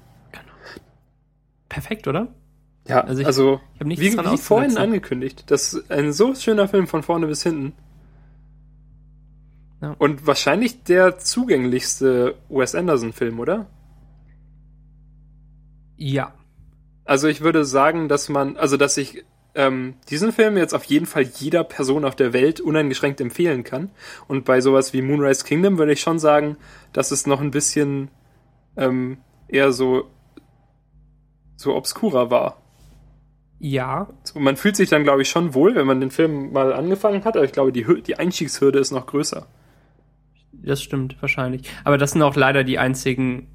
Perfekt, oder? Ja, Also also, ich- Ich habe nichts wie, wie vorhin angekündigt. Das ist ein so schöner Film von vorne bis hinten. Ja. Und wahrscheinlich der zugänglichste Wes Anderson-Film, oder? Ja. Also ich würde sagen, dass man, also dass ich ähm, diesen Film jetzt auf jeden Fall jeder Person auf der Welt uneingeschränkt empfehlen kann. Und bei sowas wie Moonrise Kingdom würde ich schon sagen, dass es noch ein bisschen ähm, eher so so obskurer war. Ja. Man fühlt sich dann, glaube ich, schon wohl, wenn man den Film mal angefangen hat, aber ich glaube, die, die Einstiegshürde ist noch größer. Das stimmt wahrscheinlich. Aber das sind auch leider die einzigen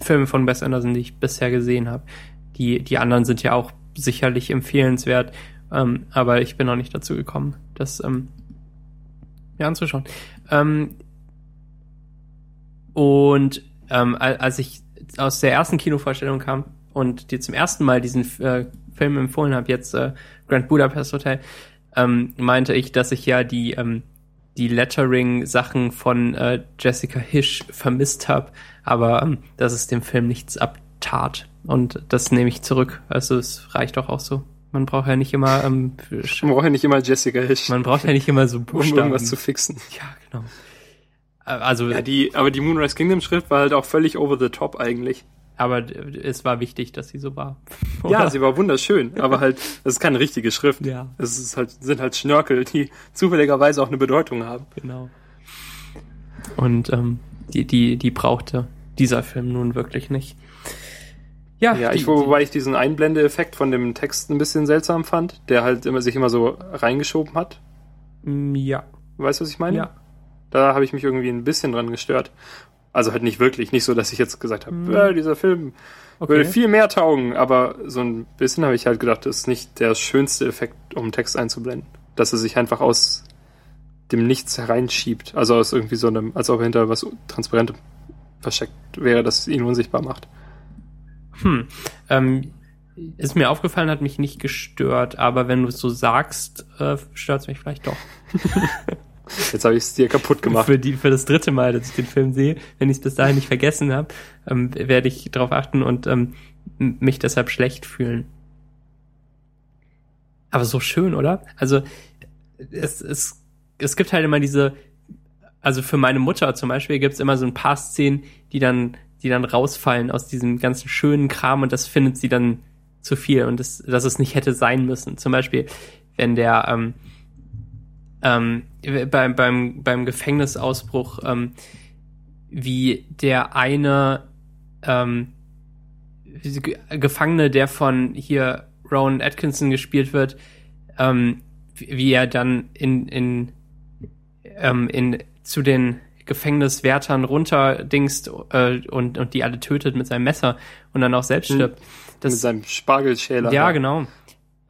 Filme von Wes Anderson, die ich bisher gesehen habe. Die, die anderen sind ja auch sicherlich empfehlenswert, ähm, aber ich bin noch nicht dazu gekommen, das ähm, mir anzuschauen. Ähm, und ähm, al- als ich aus der ersten Kinovorstellung kam, und dir zum ersten Mal diesen äh, Film empfohlen habe, jetzt äh, Grand Budapest Hotel, ähm, meinte ich, dass ich ja die ähm, die Lettering-Sachen von äh, Jessica Hish vermisst habe, aber ähm, dass es dem Film nichts abtat. Und das nehme ich zurück. Also es reicht doch auch so. Man braucht ja nicht immer ähm, (laughs) Man braucht ja nicht immer Jessica Hish. man braucht ja nicht immer so (laughs) um Buchstaben. irgendwas zu fixen. ja, genau. Äh, Also, Ja, die, aber die Moonrise Kingdom Schrift war halt auch völlig over the top eigentlich. Aber es war wichtig, dass sie so war. (laughs) Ja, Oder? sie war wunderschön, aber halt, (laughs) das ist keine richtige Schrift. Ja. Es ist halt, sind halt Schnörkel, die zufälligerweise auch eine Bedeutung haben. Genau. Und ähm, die, die, die brauchte dieser Film nun wirklich nicht. Ja, Ja, die, ich, wobei ich diesen Einblende-Effekt von dem Text ein bisschen seltsam fand, der halt immer, sich immer so reingeschoben hat. mm, ja, Weißt du, was ich meine? ja. Da habe ich mich irgendwie ein bisschen dran gestört. Also halt nicht wirklich, nicht so, dass ich jetzt gesagt habe, Hm. äh, dieser Film Okay. würde viel mehr taugen, aber so ein bisschen habe ich halt gedacht, das ist nicht der schönste Effekt, um Text einzublenden. Dass er sich einfach aus dem Nichts hereinschiebt. Also aus irgendwie so einem, als ob hinter was Transparentem versteckt wäre, das ihn unsichtbar macht. Hm. Ähm, ist mir aufgefallen, hat mich nicht gestört, aber wenn du es so sagst, äh, stört es mich vielleicht doch. (laughs) Jetzt habe ich es dir kaputt gemacht. Für, die, für das dritte Mal, dass ich den Film sehe, wenn ich es bis dahin nicht vergessen habe, ähm, werde ich darauf achten und ähm, mich deshalb schlecht fühlen. Aber so schön, oder? Also es, es, es gibt halt immer diese, also für meine Mutter zum Beispiel gibt es immer so ein paar Szenen, die dann, die dann rausfallen aus diesem ganzen schönen Kram und das findet sie dann zu viel und das, dass es nicht hätte sein müssen. Zum Beispiel, wenn der ähm, ähm, beim, beim, beim Gefängnisausbruch, ähm, wie der eine ähm, Ge- Gefangene, der von hier Rowan Atkinson gespielt wird, ähm, wie er dann in, in, ähm, in zu den Gefängniswärtern runterdingst äh, und, und die alle tötet mit seinem Messer und dann auch selbst Hm. stirbt. mit Das, seinem Spargelschäler. ja, genau.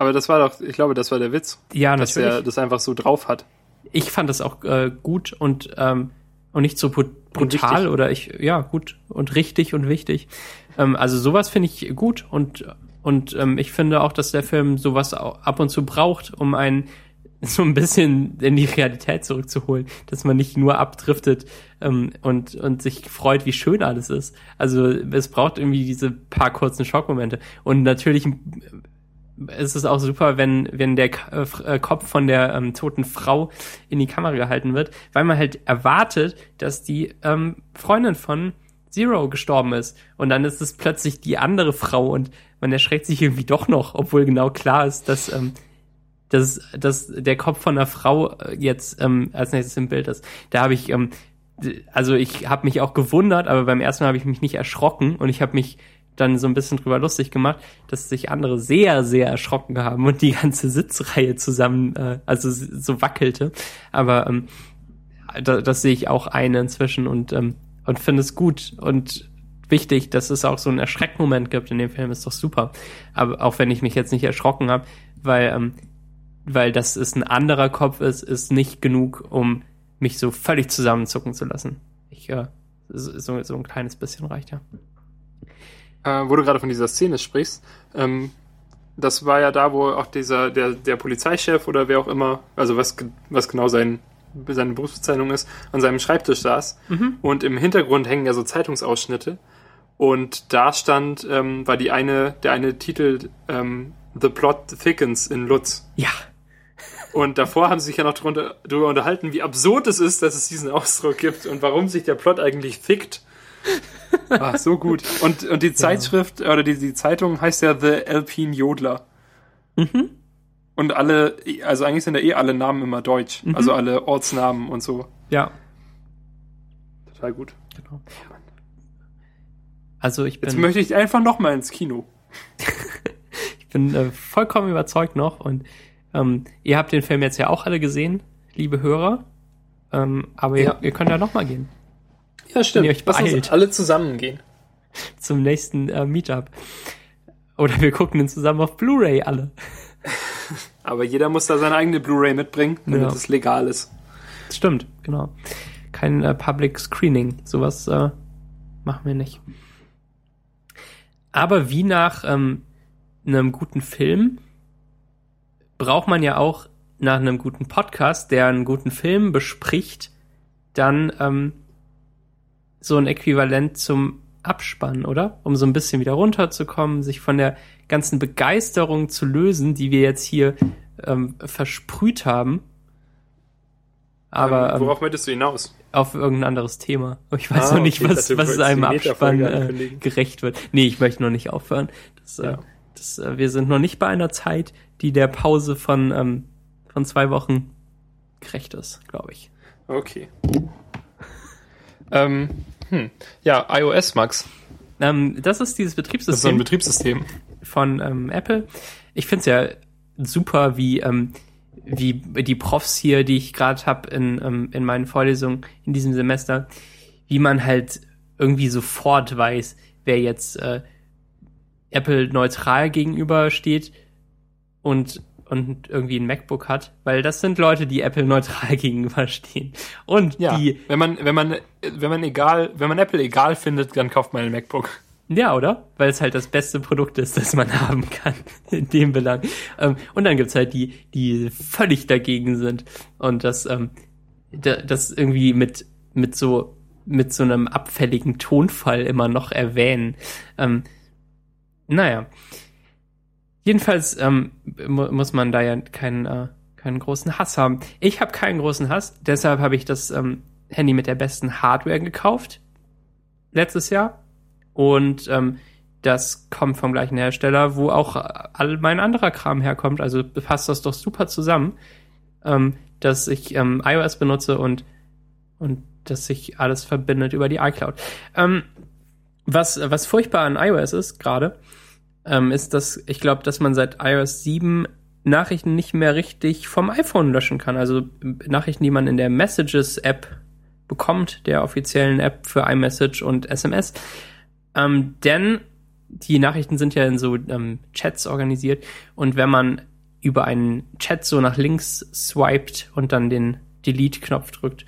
Aber das war doch, ich glaube, das war der Witz, Ja, dass natürlich. er das einfach so drauf hat. ich fand das auch äh, gut und ähm, und nicht so brut- brutal oder ich ja gut und richtig und wichtig. Ähm, also sowas finde ich gut und und ähm, ich finde auch, dass der Film sowas ab und zu braucht, um einen (laughs) so ein bisschen in die Realität zurückzuholen, dass man nicht nur abdriftet ähm, und und sich freut, wie schön alles ist. Also es braucht irgendwie diese paar kurzen Schockmomente und natürlich ist es auch super, wenn, wenn der K äh, äh, Kopf von der ähm, toten Frau in die Kamera gehalten wird, weil man halt erwartet, dass die ähm, Freundin von Zero gestorben ist. Und dann ist es plötzlich die andere Frau und man erschreckt sich irgendwie doch noch, obwohl genau klar ist, dass, ähm, dass, dass der Kopf von einer Frau äh, jetzt ähm, als nächstes im Bild ist. Da habe ich, ähm, also ich habe mich auch gewundert, aber beim ersten Mal habe ich mich nicht erschrocken und ich habe mich dann so ein bisschen drüber lustig gemacht, dass sich andere sehr, sehr erschrocken haben und die ganze Sitzreihe zusammen, äh, also so wackelte. Aber ähm, da, das sehe ich auch ein inzwischen und, ähm, und finde es gut und wichtig, dass es auch so einen Erschreckmoment gibt in dem Film, ist doch super. Aber auch wenn ich mich jetzt nicht erschrocken habe, weil, ähm, weil das ist ein anderer Kopf ist, ist nicht genug, um mich so völlig zusammenzucken zu lassen. Ich, äh, so, so ein kleines bisschen reicht ja. Äh, wo du gerade von dieser Szene sprichst, ähm, das war ja da, wo auch dieser, der, der Polizeichef oder wer auch immer, also was, was genau sein, seine Berufsbezeichnung ist, an seinem Schreibtisch saß. Und im Hintergrund hängen ja so Zeitungsausschnitte. Und da stand, ähm, war die eine, der eine Titel, ähm, The Plot Thickens in Lutz. Ja, Und davor haben sie sich ja noch drunter, darüber unterhalten, wie absurd es ist, dass es diesen Ausdruck gibt und warum sich der Plot eigentlich fickt. Ah, so gut. Und, und die Zeitschrift oder die, die Zeitung heißt ja The Alpine Jodler. Mhm. Und alle, also eigentlich sind ja eh alle Namen immer deutsch. Mhm. Also alle Ortsnamen und so. ja, Total gut. genau. Also ich Jetzt bin, möchte ich einfach noch mal ins Kino. (laughs) ich bin äh, vollkommen überzeugt noch und ähm, ihr habt den Film jetzt ja auch alle gesehen, liebe Hörer. Ähm, aber Ja. ihr, ihr könnt ja noch mal gehen Ja, stimmt. ihr euch Lass uns alle zusammen gehen. zum nächsten äh, Meetup. Oder wir gucken den zusammen auf Blu-ray alle. (laughs) Aber jeder muss da seine eigene Blu-ray mitbringen, damit Ja. es legal ist. Stimmt, genau. Kein äh, Public Screening. Sowas äh, machen wir nicht. Aber wie nach ähm, einem guten Film braucht man ja auch nach einem guten Podcast, der einen guten Film bespricht, dann ähm, so ein Äquivalent zum Abspann, oder? Um so ein bisschen wieder runterzukommen, sich von der ganzen Begeisterung zu lösen, die wir jetzt hier ähm, versprüht haben. Aber ähm, worauf ähm, möchtest du hinaus? Auf irgendein anderes Thema. Ich weiß ah, noch nicht, okay, was, was einem Abspann äh, gerecht wird. Nee, ich möchte noch nicht aufhören. Das, äh, ja. äh, das, äh, wir sind noch nicht bei einer Zeit, die der Pause von, ähm, von zwei Wochen gerecht ist, glaube ich. Okay. Ähm, hm. Ja, iOS, Max. Ähm, das ist dieses Betriebssystem. Das ist so ein Betriebssystem. Von ähm, Apple. Ich finde es ja super, wie, ähm, wie die Profs hier, die ich gerade habe in, ähm, in meinen Vorlesungen in diesem Semester, wie man halt irgendwie sofort weiß, wer jetzt äh, Apple neutral gegenübersteht und und irgendwie ein MacBook hat, weil das sind Leute, die Apple neutral (laughs) gegenüberstehen. Und ja, die. Wenn man, wenn man, wenn man egal, wenn man Apple egal findet, dann kauft man ein MacBook. Ja, oder? Weil es halt das beste Produkt ist, das man (laughs) haben kann, in dem Belang. Ähm, und dann gibt's halt die, die völlig dagegen sind und das, ähm, das irgendwie mit, mit so, mit so einem abfälligen Tonfall immer noch erwähnen. Ähm, naja. Jedenfalls ähm, mu muss man da ja keinen, äh, keinen großen Hass haben. Ich habe keinen großen Hass, deshalb habe ich das ähm, Handy mit der besten Hardware gekauft letztes Jahr und ähm, das kommt vom gleichen Hersteller, wo auch all mein anderer Kram herkommt. Also passt das doch super zusammen, ähm, dass ich ähm, iOS benutze und und dass sich alles verbindet über die iCloud. Ähm, was was furchtbar an iOS ist gerade, ähm, ist, dass ich glaube, dass man seit iOS 7 Nachrichten nicht mehr richtig vom iPhone löschen kann. Also Nachrichten, die man in der Messages-App bekommt, der offiziellen App für iMessage und SMS. Ähm, denn die Nachrichten sind ja in so ähm, Chats organisiert und wenn man über einen Chat so nach links swiped und dann den Delete-Knopf drückt,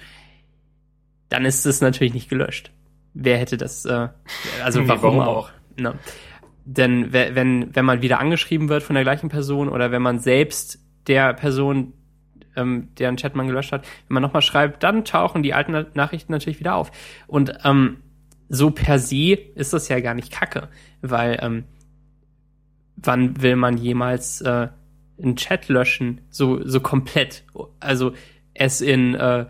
dann ist es natürlich nicht gelöscht. Wer hätte das, äh, also warum, warum auch? Ne? Denn wenn, wenn man wieder angeschrieben wird von der gleichen Person oder wenn man selbst der Person, ähm, deren Chat man gelöscht hat, wenn man nochmal schreibt, dann tauchen die alten Nachrichten natürlich wieder auf. Und ähm, so per se ist das ja gar nicht kacke, weil ähm, wann will man jemals äh, einen Chat löschen, so, so komplett? Also es in äh,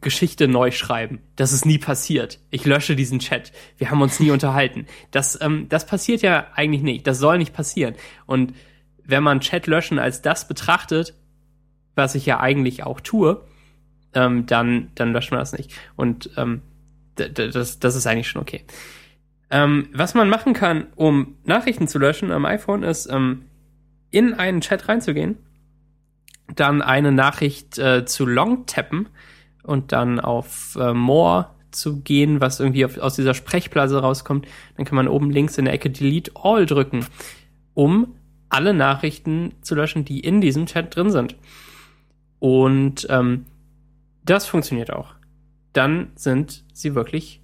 Geschichte neu schreiben. Das ist nie passiert. Ich lösche diesen Chat. Wir haben uns nie unterhalten. Das, ähm, das passiert ja eigentlich nicht. Das soll nicht passieren. Und wenn man Chat löschen als das betrachtet, was ich ja eigentlich auch tue, ähm, dann, dann löscht man das nicht. Und ähm, das, das ist eigentlich schon okay. Ähm, was man machen kann, um Nachrichten zu löschen am iPhone, ist ähm, in einen Chat reinzugehen, dann eine Nachricht äh, zu long tappen und dann auf äh, More zu gehen, was irgendwie auf, aus dieser Sprechblase rauskommt, dann kann man oben links in der Ecke Delete All drücken, um alle Nachrichten zu löschen, die in diesem Chat drin sind. Und ähm, das funktioniert auch. Dann sind sie wirklich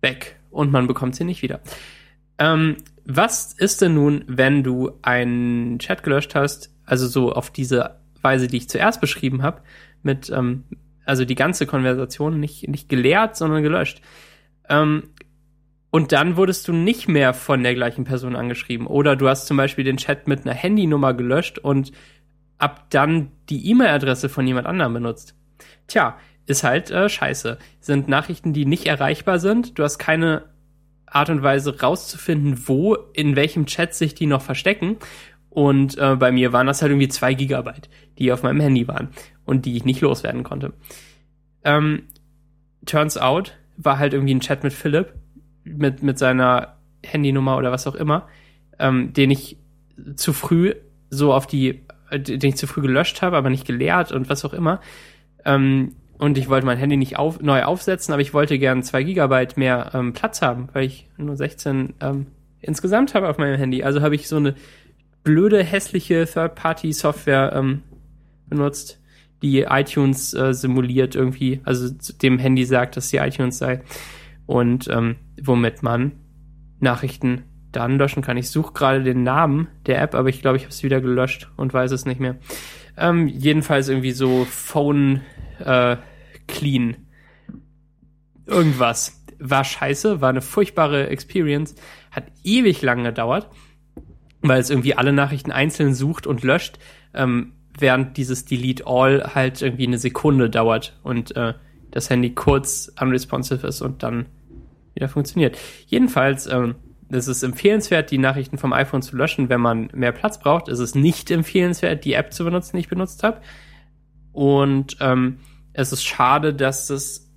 weg und man bekommt sie nicht wieder. Ähm, was ist denn nun, wenn du einen Chat gelöscht hast, also so auf diese Weise, die ich zuerst beschrieben habe, mit ähm, also die ganze Konversation nicht, nicht geleert, sondern gelöscht. Ähm, und dann wurdest du nicht mehr von der gleichen Person angeschrieben. Oder du hast zum Beispiel den Chat mit einer Handynummer gelöscht und ab dann die E-Mail-Adresse von jemand anderem benutzt. Tja, ist halt äh, scheiße. Sind Nachrichten, die nicht erreichbar sind. Du hast keine Art und Weise rauszufinden, wo, in welchem Chat sich die noch verstecken. Und äh, bei mir waren das halt irgendwie zwei Gigabyte, die auf meinem Handy waren und die ich nicht loswerden konnte. Ähm, turns out war halt irgendwie ein Chat mit Philipp, mit, mit seiner Handynummer oder was auch immer, ähm, den ich zu früh so auf die, den ich zu früh gelöscht habe, aber nicht geleert und was auch immer. Ähm, und ich wollte mein Handy nicht auf, neu aufsetzen, aber ich wollte gern zwei Gigabyte mehr ähm, Platz haben, weil ich nur 16 ähm, insgesamt habe auf meinem Handy. Also habe ich so eine blöde, hässliche Third-Party-Software ähm, benutzt, die iTunes äh, simuliert irgendwie, also dem Handy sagt, dass sie iTunes sei und ähm, womit man Nachrichten dann löschen kann. Ich suche gerade den Namen der App, aber ich glaube, ich habe es wieder gelöscht und weiß es nicht mehr. Ähm, jedenfalls irgendwie so Phone äh, Clean. Irgendwas. War scheiße, war eine furchtbare Experience, hat ewig lang gedauert, weil es irgendwie alle Nachrichten einzeln sucht und löscht, ähm, während dieses Delete All halt irgendwie eine Sekunde dauert und äh, das Handy kurz unresponsive ist und dann wieder funktioniert. Jedenfalls, ähm, es ist empfehlenswert, die Nachrichten vom iPhone zu löschen, wenn man mehr Platz braucht. Es ist nicht empfehlenswert, die App zu benutzen, die ich benutzt habe. Und ähm, es ist schade, dass es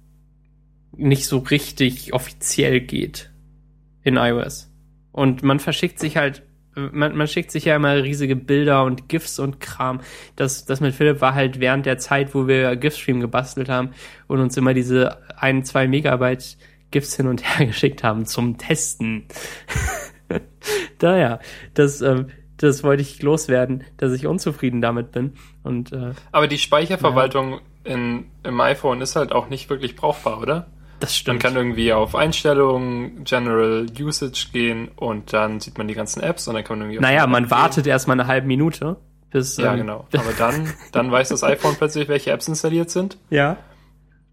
nicht so richtig offiziell geht in iOS. Und man verschickt sich halt, man, man schickt sich ja immer riesige Bilder und GIFs und Kram. Das, das mit Philipp war halt während der Zeit, wo wir GIF-Stream gebastelt haben und uns immer diese ein, zwei Megabyte GIFs hin und her (laughs) geschickt haben zum Testen. (laughs) Daher, das, ähm, das wollte ich loswerden, dass ich unzufrieden damit bin. Und, äh, Aber die Speicherverwaltung ja. in, im iPhone ist halt auch nicht wirklich brauchbar, oder? Das stimmt. Man kann irgendwie auf Einstellungen, General Usage gehen und dann sieht man die ganzen Apps und dann kann man irgendwie. Naja, man wartet erstmal eine halbe Minute. Bis, ja, ähm, genau. Aber dann, dann weiß das iPhone plötzlich, welche Apps installiert sind. (laughs) Ja.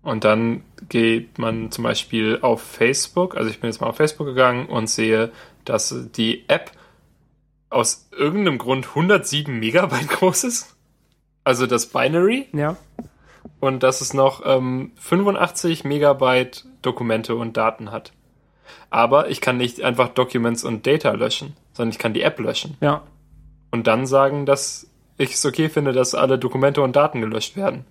Und dann geht man zum Beispiel auf Facebook, also ich bin jetzt mal auf Facebook gegangen und sehe, dass die App aus irgendeinem Grund 107 Megabyte (laughs) groß ist. Also das Binary. Ja. Und dass es noch ähm, 85 Megabyte Dokumente und Daten hat. Aber ich kann nicht einfach Documents und Data löschen, sondern ich kann die App löschen. Ja. Und dann sagen, dass ich es okay finde, dass alle Dokumente und Daten gelöscht werden.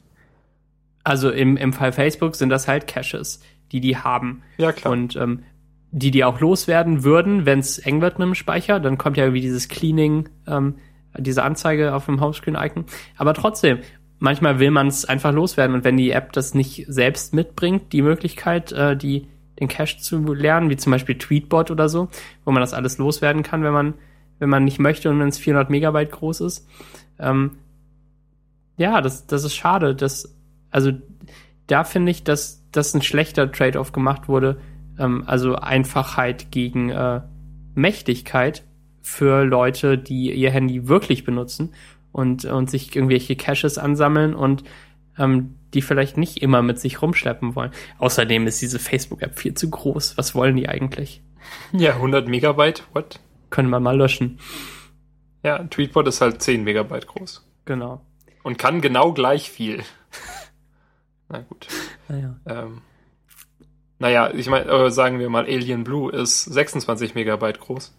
Also im, im Fall Facebook sind das halt Caches, die die haben. Ja, klar. Und ähm, die die auch loswerden würden, wenn es eng wird mit dem Speicher, dann kommt ja irgendwie dieses Cleaning, ähm, diese Anzeige auf dem Homescreen-Icon. Aber trotzdem, manchmal will man es einfach loswerden und wenn die App das nicht selbst mitbringt, die Möglichkeit, äh, die den Cache zu lernen, wie zum Beispiel Tweetbot oder so, wo man das alles loswerden kann, wenn man wenn man nicht möchte und wenn es 400 Megabyte groß ist. Ähm, ja, das, das ist schade. Das, also da finde ich, dass das ein schlechter Trade-off gemacht wurde. Ähm, also Einfachheit gegen äh, Mächtigkeit für Leute, die ihr Handy wirklich benutzen und, und sich irgendwelche Caches ansammeln und ähm, die vielleicht nicht immer mit sich rumschleppen wollen. Außerdem ist diese Facebook-App viel zu groß. Was wollen die eigentlich? (laughs) Ja, 100 Megabyte, what? Können wir mal löschen. Ja, Tweetbot ist halt 10 Megabyte groß. Genau. Und kann genau gleich viel. (laughs) Na gut. Naja. Ähm, naja, ich meine, äh, sagen wir mal, Alien Blue ist 26 Megabyte groß.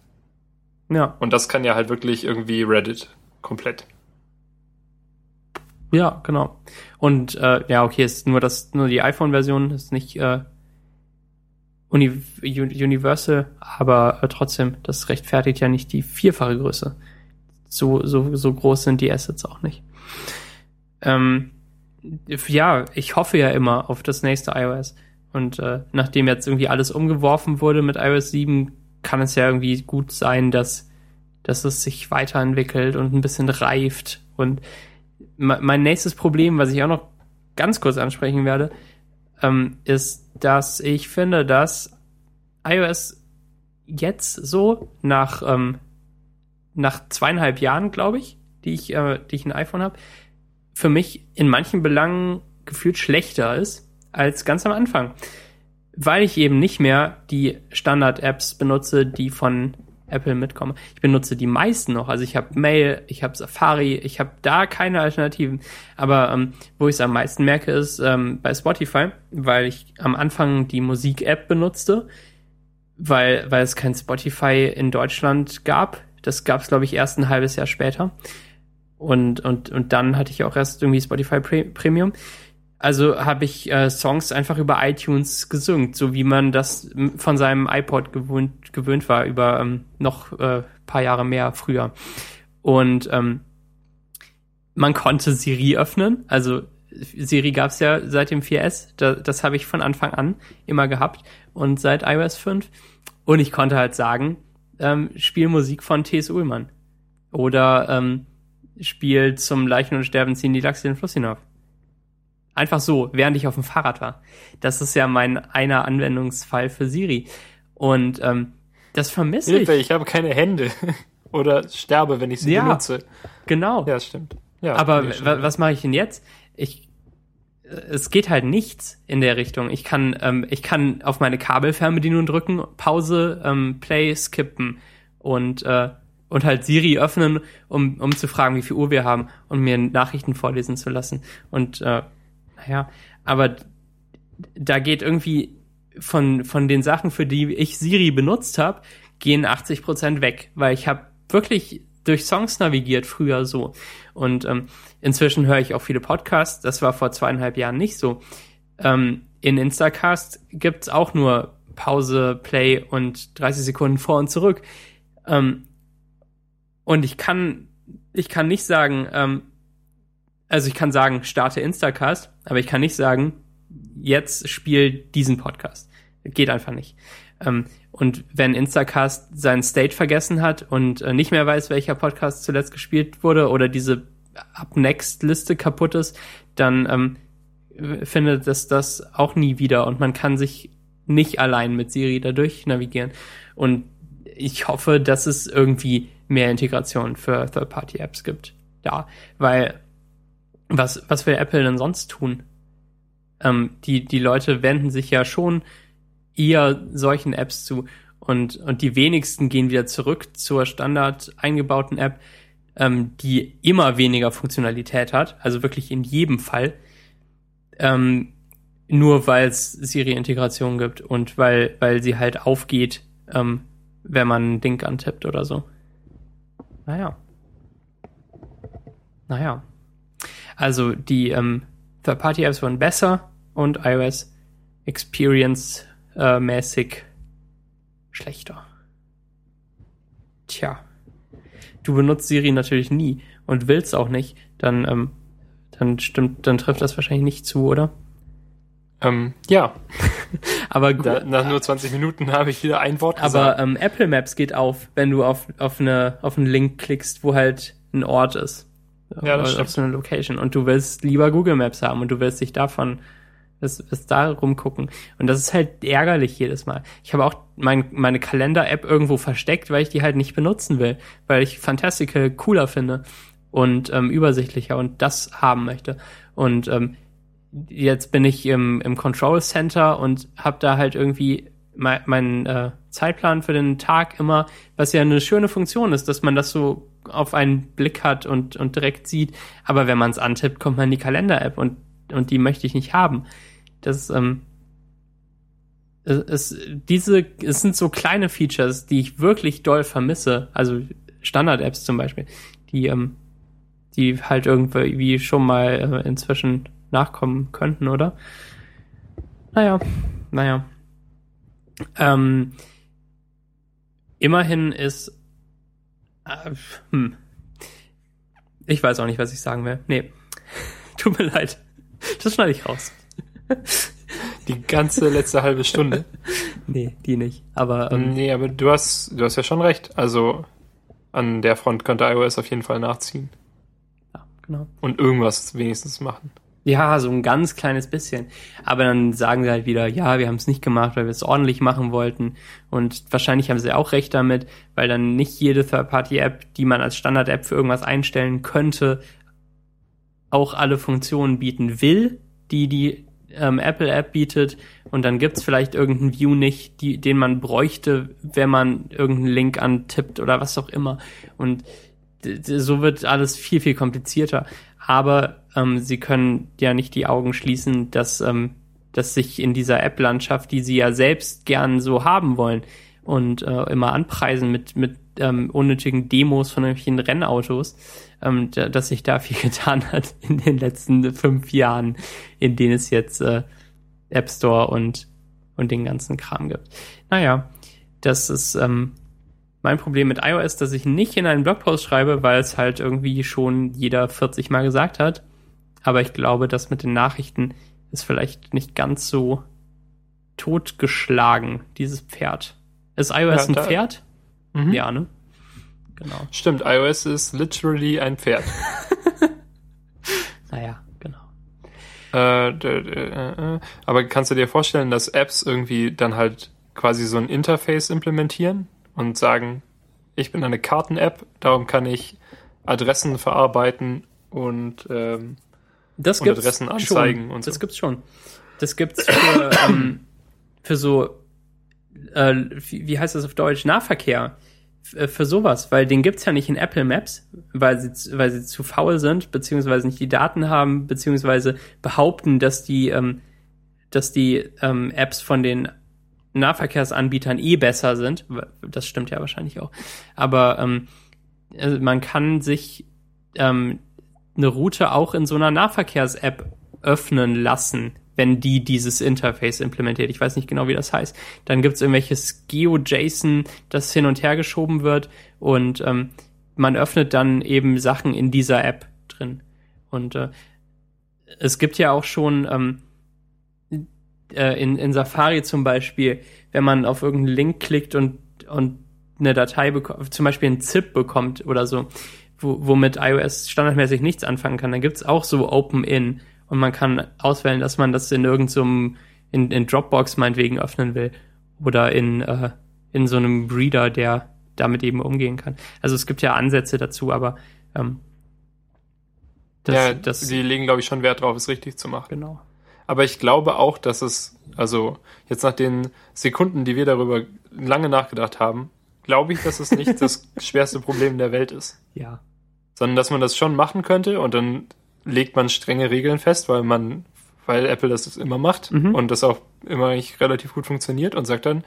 Ja. Und das kann ja halt wirklich irgendwie Reddit komplett. Ja, genau. Und äh, ja, okay, ist nur das, nur die iPhone-Version, ist nicht äh, Uni Universal, aber äh, trotzdem, das rechtfertigt ja nicht die vierfache Größe. So, so, so groß sind die Assets auch nicht. Ähm, ja, ich hoffe ja immer auf das nächste iOS. Und äh, nachdem jetzt irgendwie alles umgeworfen wurde mit iOS 7, kann es ja irgendwie gut sein, dass, dass es sich weiterentwickelt und ein bisschen reift. Und mein nächstes Problem, was ich auch noch ganz kurz ansprechen werde, ähm, ist, dass ich finde, dass iOS jetzt so nach, ähm, nach zweieinhalb Jahren, glaube ich, die ich, äh, die ich ein iPhone habe, für mich in manchen Belangen gefühlt schlechter ist als ganz am Anfang. Weil ich eben nicht mehr die Standard-Apps benutze, die von Apple mitkomme. Ich benutze die meisten noch. Also ich habe Mail, ich habe Safari, ich habe da keine Alternativen. Aber ähm, wo ich es am meisten merke, ist ähm, bei Spotify, weil ich am Anfang die Musik-App benutzte, weil, weil es kein Spotify in Deutschland gab. Das gab es, glaube ich, erst ein halbes Jahr später. Und, und, und dann hatte ich auch erst irgendwie Spotify Premium. Also habe ich äh, Songs einfach über iTunes gesungen, so wie man das von seinem iPod gewöhnt, gewöhnt war, über ähm, noch äh, paar Jahre mehr früher. Und ähm, man konnte Siri öffnen. Also Siri gab es ja seit dem 4S. Da, das habe ich von Anfang an immer gehabt. Und seit iOS 5. Und ich konnte halt sagen, ähm, spiel Musik von T.S. Ullmann. Oder ähm, spiel zum Leichen und Sterben ziehen die Lachse den Fluss hinauf. Einfach so, während ich auf dem Fahrrad war. Das ist ja mein einer Anwendungsfall für Siri. Und ähm, Das vermisse Hilfe, ich. ich habe keine Hände. (laughs) Oder sterbe, wenn ich sie Ja. benutze. Genau. Ja, stimmt. Ja, Aber nee, stimmt. was mache ich denn jetzt? Ich, äh, es geht halt nichts in der Richtung. Ich kann, ähm, ich kann auf meine Kabelfernbedienung drücken, Pause, ähm, Play, skippen und äh, und halt Siri öffnen, um um zu fragen, wie viel Uhr wir haben und mir Nachrichten vorlesen zu lassen. Und äh, naja, aber da geht irgendwie von von den Sachen, für die ich Siri benutzt habe, gehen 80 Prozent weg, weil ich habe wirklich durch Songs navigiert früher so. Und ähm, inzwischen höre ich auch viele Podcasts. Das war vor zweieinhalb Jahren nicht so. Ähm, in Instacast gibt's auch nur Pause, Play und 30 Sekunden vor und zurück. Ähm, und ich kann, ich kann nicht sagen, ähm, also ich kann sagen, starte Instacast, aber ich kann nicht sagen, jetzt spiel diesen Podcast. Geht einfach nicht. Ähm, und wenn Instacast seinen State vergessen hat und äh, nicht mehr weiß, welcher Podcast zuletzt gespielt wurde oder diese Up-Next-Liste kaputt ist, dann ähm, findet es das auch nie wieder und man kann sich nicht allein mit Siri dadurch navigieren. Und ich hoffe, dass es irgendwie mehr Integration für Third-Party-Apps gibt. Ja, weil was, was will Apple denn sonst tun? Ähm, die, die Leute wenden sich ja schon eher solchen Apps zu und, und die wenigsten gehen wieder zurück zur standard eingebauten App, ähm, die immer weniger Funktionalität hat, also wirklich in jedem Fall, ähm, nur weil es Siri-Integration gibt und weil, weil sie halt aufgeht, ähm, wenn man ein Ding antippt oder so. Naja. Naja. Also die ähm, Third-Party-Apps wurden besser und iOS Experience äh, mäßig schlechter. Tja. Du benutzt Siri natürlich nie und willst auch nicht, dann, ähm, dann stimmt, dann trifft das wahrscheinlich nicht zu, oder? Ähm, ja, (laughs) Aber gut. da, nach nur 20 Minuten habe ich wieder ein Wort Aber gesagt. ähm, Apple Maps geht auf, wenn du auf, auf, eine, auf einen Link klickst, wo halt ein Ort ist. Ja, das. Auf so eine Location. Und du willst lieber Google Maps haben und du willst dich davon, das, das da rumgucken. Und das ist halt ärgerlich jedes Mal. Ich habe auch mein, meine Kalender-App irgendwo versteckt, weil ich die halt nicht benutzen will, weil ich Fantastical cooler finde und ähm, übersichtlicher und das haben möchte. Und ähm, jetzt bin ich im, im Control Center und habe da halt irgendwie mein, meinen äh, Zeitplan für den Tag immer, was ja eine schöne Funktion ist, dass man das so auf einen Blick hat und, und direkt sieht. Aber wenn man es antippt, kommt man in die Kalender-App und, und die möchte ich nicht haben. Das ähm, es, es, diese, es sind so kleine Features, die ich wirklich doll vermisse. Also Standard-Apps zum Beispiel, die, ähm, die halt irgendwie schon mal äh, inzwischen nachkommen könnten, oder? Naja, naja. Ähm, immerhin ist. Äh, hm. Ich weiß auch nicht, was ich sagen will. Nee. (laughs) Tut mir leid. Das schneide ich raus. (laughs) Die ganze letzte halbe Stunde. (laughs) Nee, die nicht. Aber ähm, Nee, aber du hast, du hast ja schon recht. Also an der Front könnte iOS auf jeden Fall nachziehen. ja, genau. Und irgendwas wenigstens machen. Ja, so ein ganz kleines bisschen. Aber dann sagen sie halt wieder, ja, wir haben es nicht gemacht, weil wir es ordentlich machen wollten. Und wahrscheinlich haben sie auch recht damit, weil dann nicht jede Third-Party-App, die man als Standard-App für irgendwas einstellen könnte, auch alle Funktionen bieten will, die die ähm, Apple-App bietet. Und dann gibt's vielleicht irgendeinen View nicht, die, den man bräuchte, wenn man irgendeinen Link antippt oder was auch immer. Und so wird alles viel, viel komplizierter. Aber ähm, sie können ja nicht die Augen schließen, dass, ähm, dass sich in dieser App-Landschaft, die sie ja selbst gern so haben wollen und äh, immer anpreisen mit, mit ähm, unnötigen Demos von irgendwelchen Rennautos, ähm, da, dass sich da viel (laughs) getan hat in den letzten fünf Jahren, in denen es jetzt äh, App Store und, und den ganzen Kram gibt. Naja, das ist ähm, mein Problem mit iOS, dass ich nicht in einen Blogpost schreibe, weil es halt irgendwie schon jeder 40 Mal gesagt hat. Aber ich glaube, das mit den Nachrichten ist vielleicht nicht ganz so totgeschlagen, dieses Pferd. Ist iOS Ja, ein Pferd? Mhm. Ja, ne? Genau. Stimmt, iOS ist literally ein Pferd. (laughs) Naja, genau. Äh, äh, äh. Aber kannst du dir vorstellen, dass Apps irgendwie dann halt quasi so ein Interface implementieren, und sagen, ich bin eine Karten-App, darum kann ich Adressen verarbeiten und, ähm, das und Adressen anzeigen schon. und Das so. gibt's schon. Das gibt's für, (coughs) ähm, für so, äh, wie, wie heißt das auf Deutsch? Nahverkehr. Äh, Für sowas, weil den gibt's ja nicht in Apple Maps, weil sie, weil sie zu faul sind, beziehungsweise nicht die Daten haben, beziehungsweise behaupten, dass die, ähm, dass die ähm, Apps von den Nahverkehrsanbietern eh besser sind. Das stimmt ja wahrscheinlich auch. Aber ähm, also man kann sich ähm, eine Route auch in so einer Nahverkehrs-App öffnen lassen, wenn die dieses Interface implementiert. Ich weiß nicht genau, wie das heißt. Dann gibt's irgendwelches GeoJSON, das hin und her geschoben wird und ähm, man öffnet dann eben Sachen in dieser App drin. Und äh, es gibt ja auch schon ähm, äh, in, in Safari zum Beispiel, wenn man auf irgendeinen Link klickt und, und eine Datei bekommt, zum Beispiel ein ZIP bekommt oder so, wo, womit iOS standardmäßig nichts anfangen kann, dann gibt's auch so Open-In und man kann auswählen, dass man das in irgendeinem, in, in Dropbox meinetwegen öffnen will oder in, äh, in so einem Reader, der damit eben umgehen kann. Also es gibt ja Ansätze dazu, aber ähm, das, ja, das die legen, glaube ich, schon Wert drauf, es richtig zu machen. genau. Aber ich glaube auch, dass es, also jetzt nach den Sekunden, die wir darüber lange nachgedacht haben, glaube ich, dass es nicht das (laughs) schwerste Problem der Welt ist. Ja. Sondern dass man das schon machen könnte und dann legt man strenge Regeln fest, weil man, weil Apple das immer macht Mhm. und das auch immer eigentlich relativ gut funktioniert und sagt dann,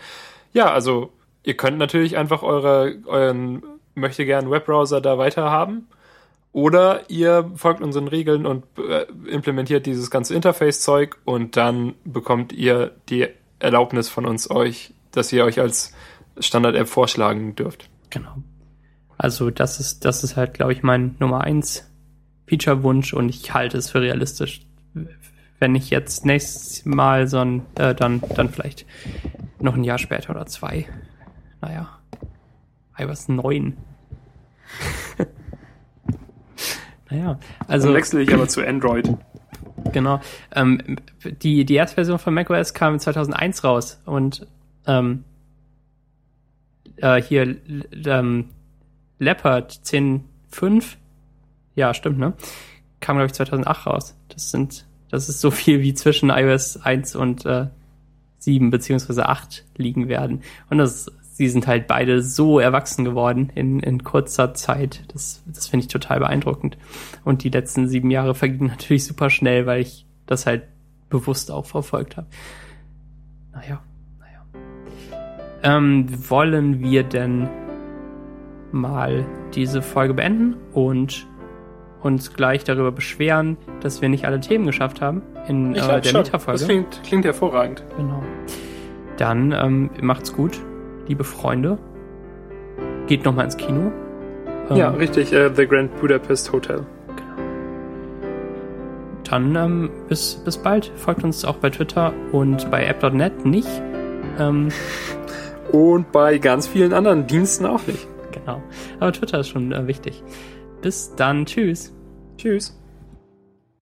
ja, also ihr könnt natürlich einfach eure, euren möchte gern Webbrowser da weiter haben. Oder ihr folgt unseren Regeln und äh, implementiert dieses ganze Interface-Zeug und dann bekommt ihr die Erlaubnis von uns euch, dass ihr euch als Standard-App vorschlagen dürft. Genau. Also das ist, das ist halt, glaube ich, mein Nummer eins Feature-Wunsch und ich halte es für realistisch. Wenn nicht jetzt nächstes Mal, sondern äh, dann, dann vielleicht noch ein Jahr später oder zwei. Naja. iOS 9. (laughs) naja, also. Dann wechsle ich aber zu Android. Genau. Ähm, die, die erste Version von macOS kam 2001 raus und ähm, äh, hier ähm, Leopard 10.5, ja, stimmt, ne? Kam, glaube ich, 2008 raus. Das sind, das ist so viel wie zwischen iOS 1 und äh, 7 beziehungsweise 8 liegen werden. Und das, sie sind halt beide so erwachsen geworden in, in kurzer Zeit. Das, das finde ich total beeindruckend. Und die letzten sieben Jahre vergingen (laughs) natürlich super schnell, weil ich das halt bewusst auch verfolgt habe. Naja, naja. Ähm, wollen wir denn mal diese Folge beenden und uns gleich darüber beschweren, dass wir nicht alle Themen geschafft haben in äh, der. Meta-Folge? Das klingt, klingt hervorragend. Genau. Dann ähm, macht's gut, liebe Freunde. Geht noch mal ins Kino. Ähm, Ja, richtig. Äh, The Grand Budapest Hotel. Dann ähm, bis, bis bald. Folgt uns auch bei Twitter und bei app.net nicht. Ähm, (laughs) Und bei ganz vielen anderen Diensten auch nicht. genau. Aber Twitter ist schon äh, wichtig. Bis dann. Tschüss. Tschüss.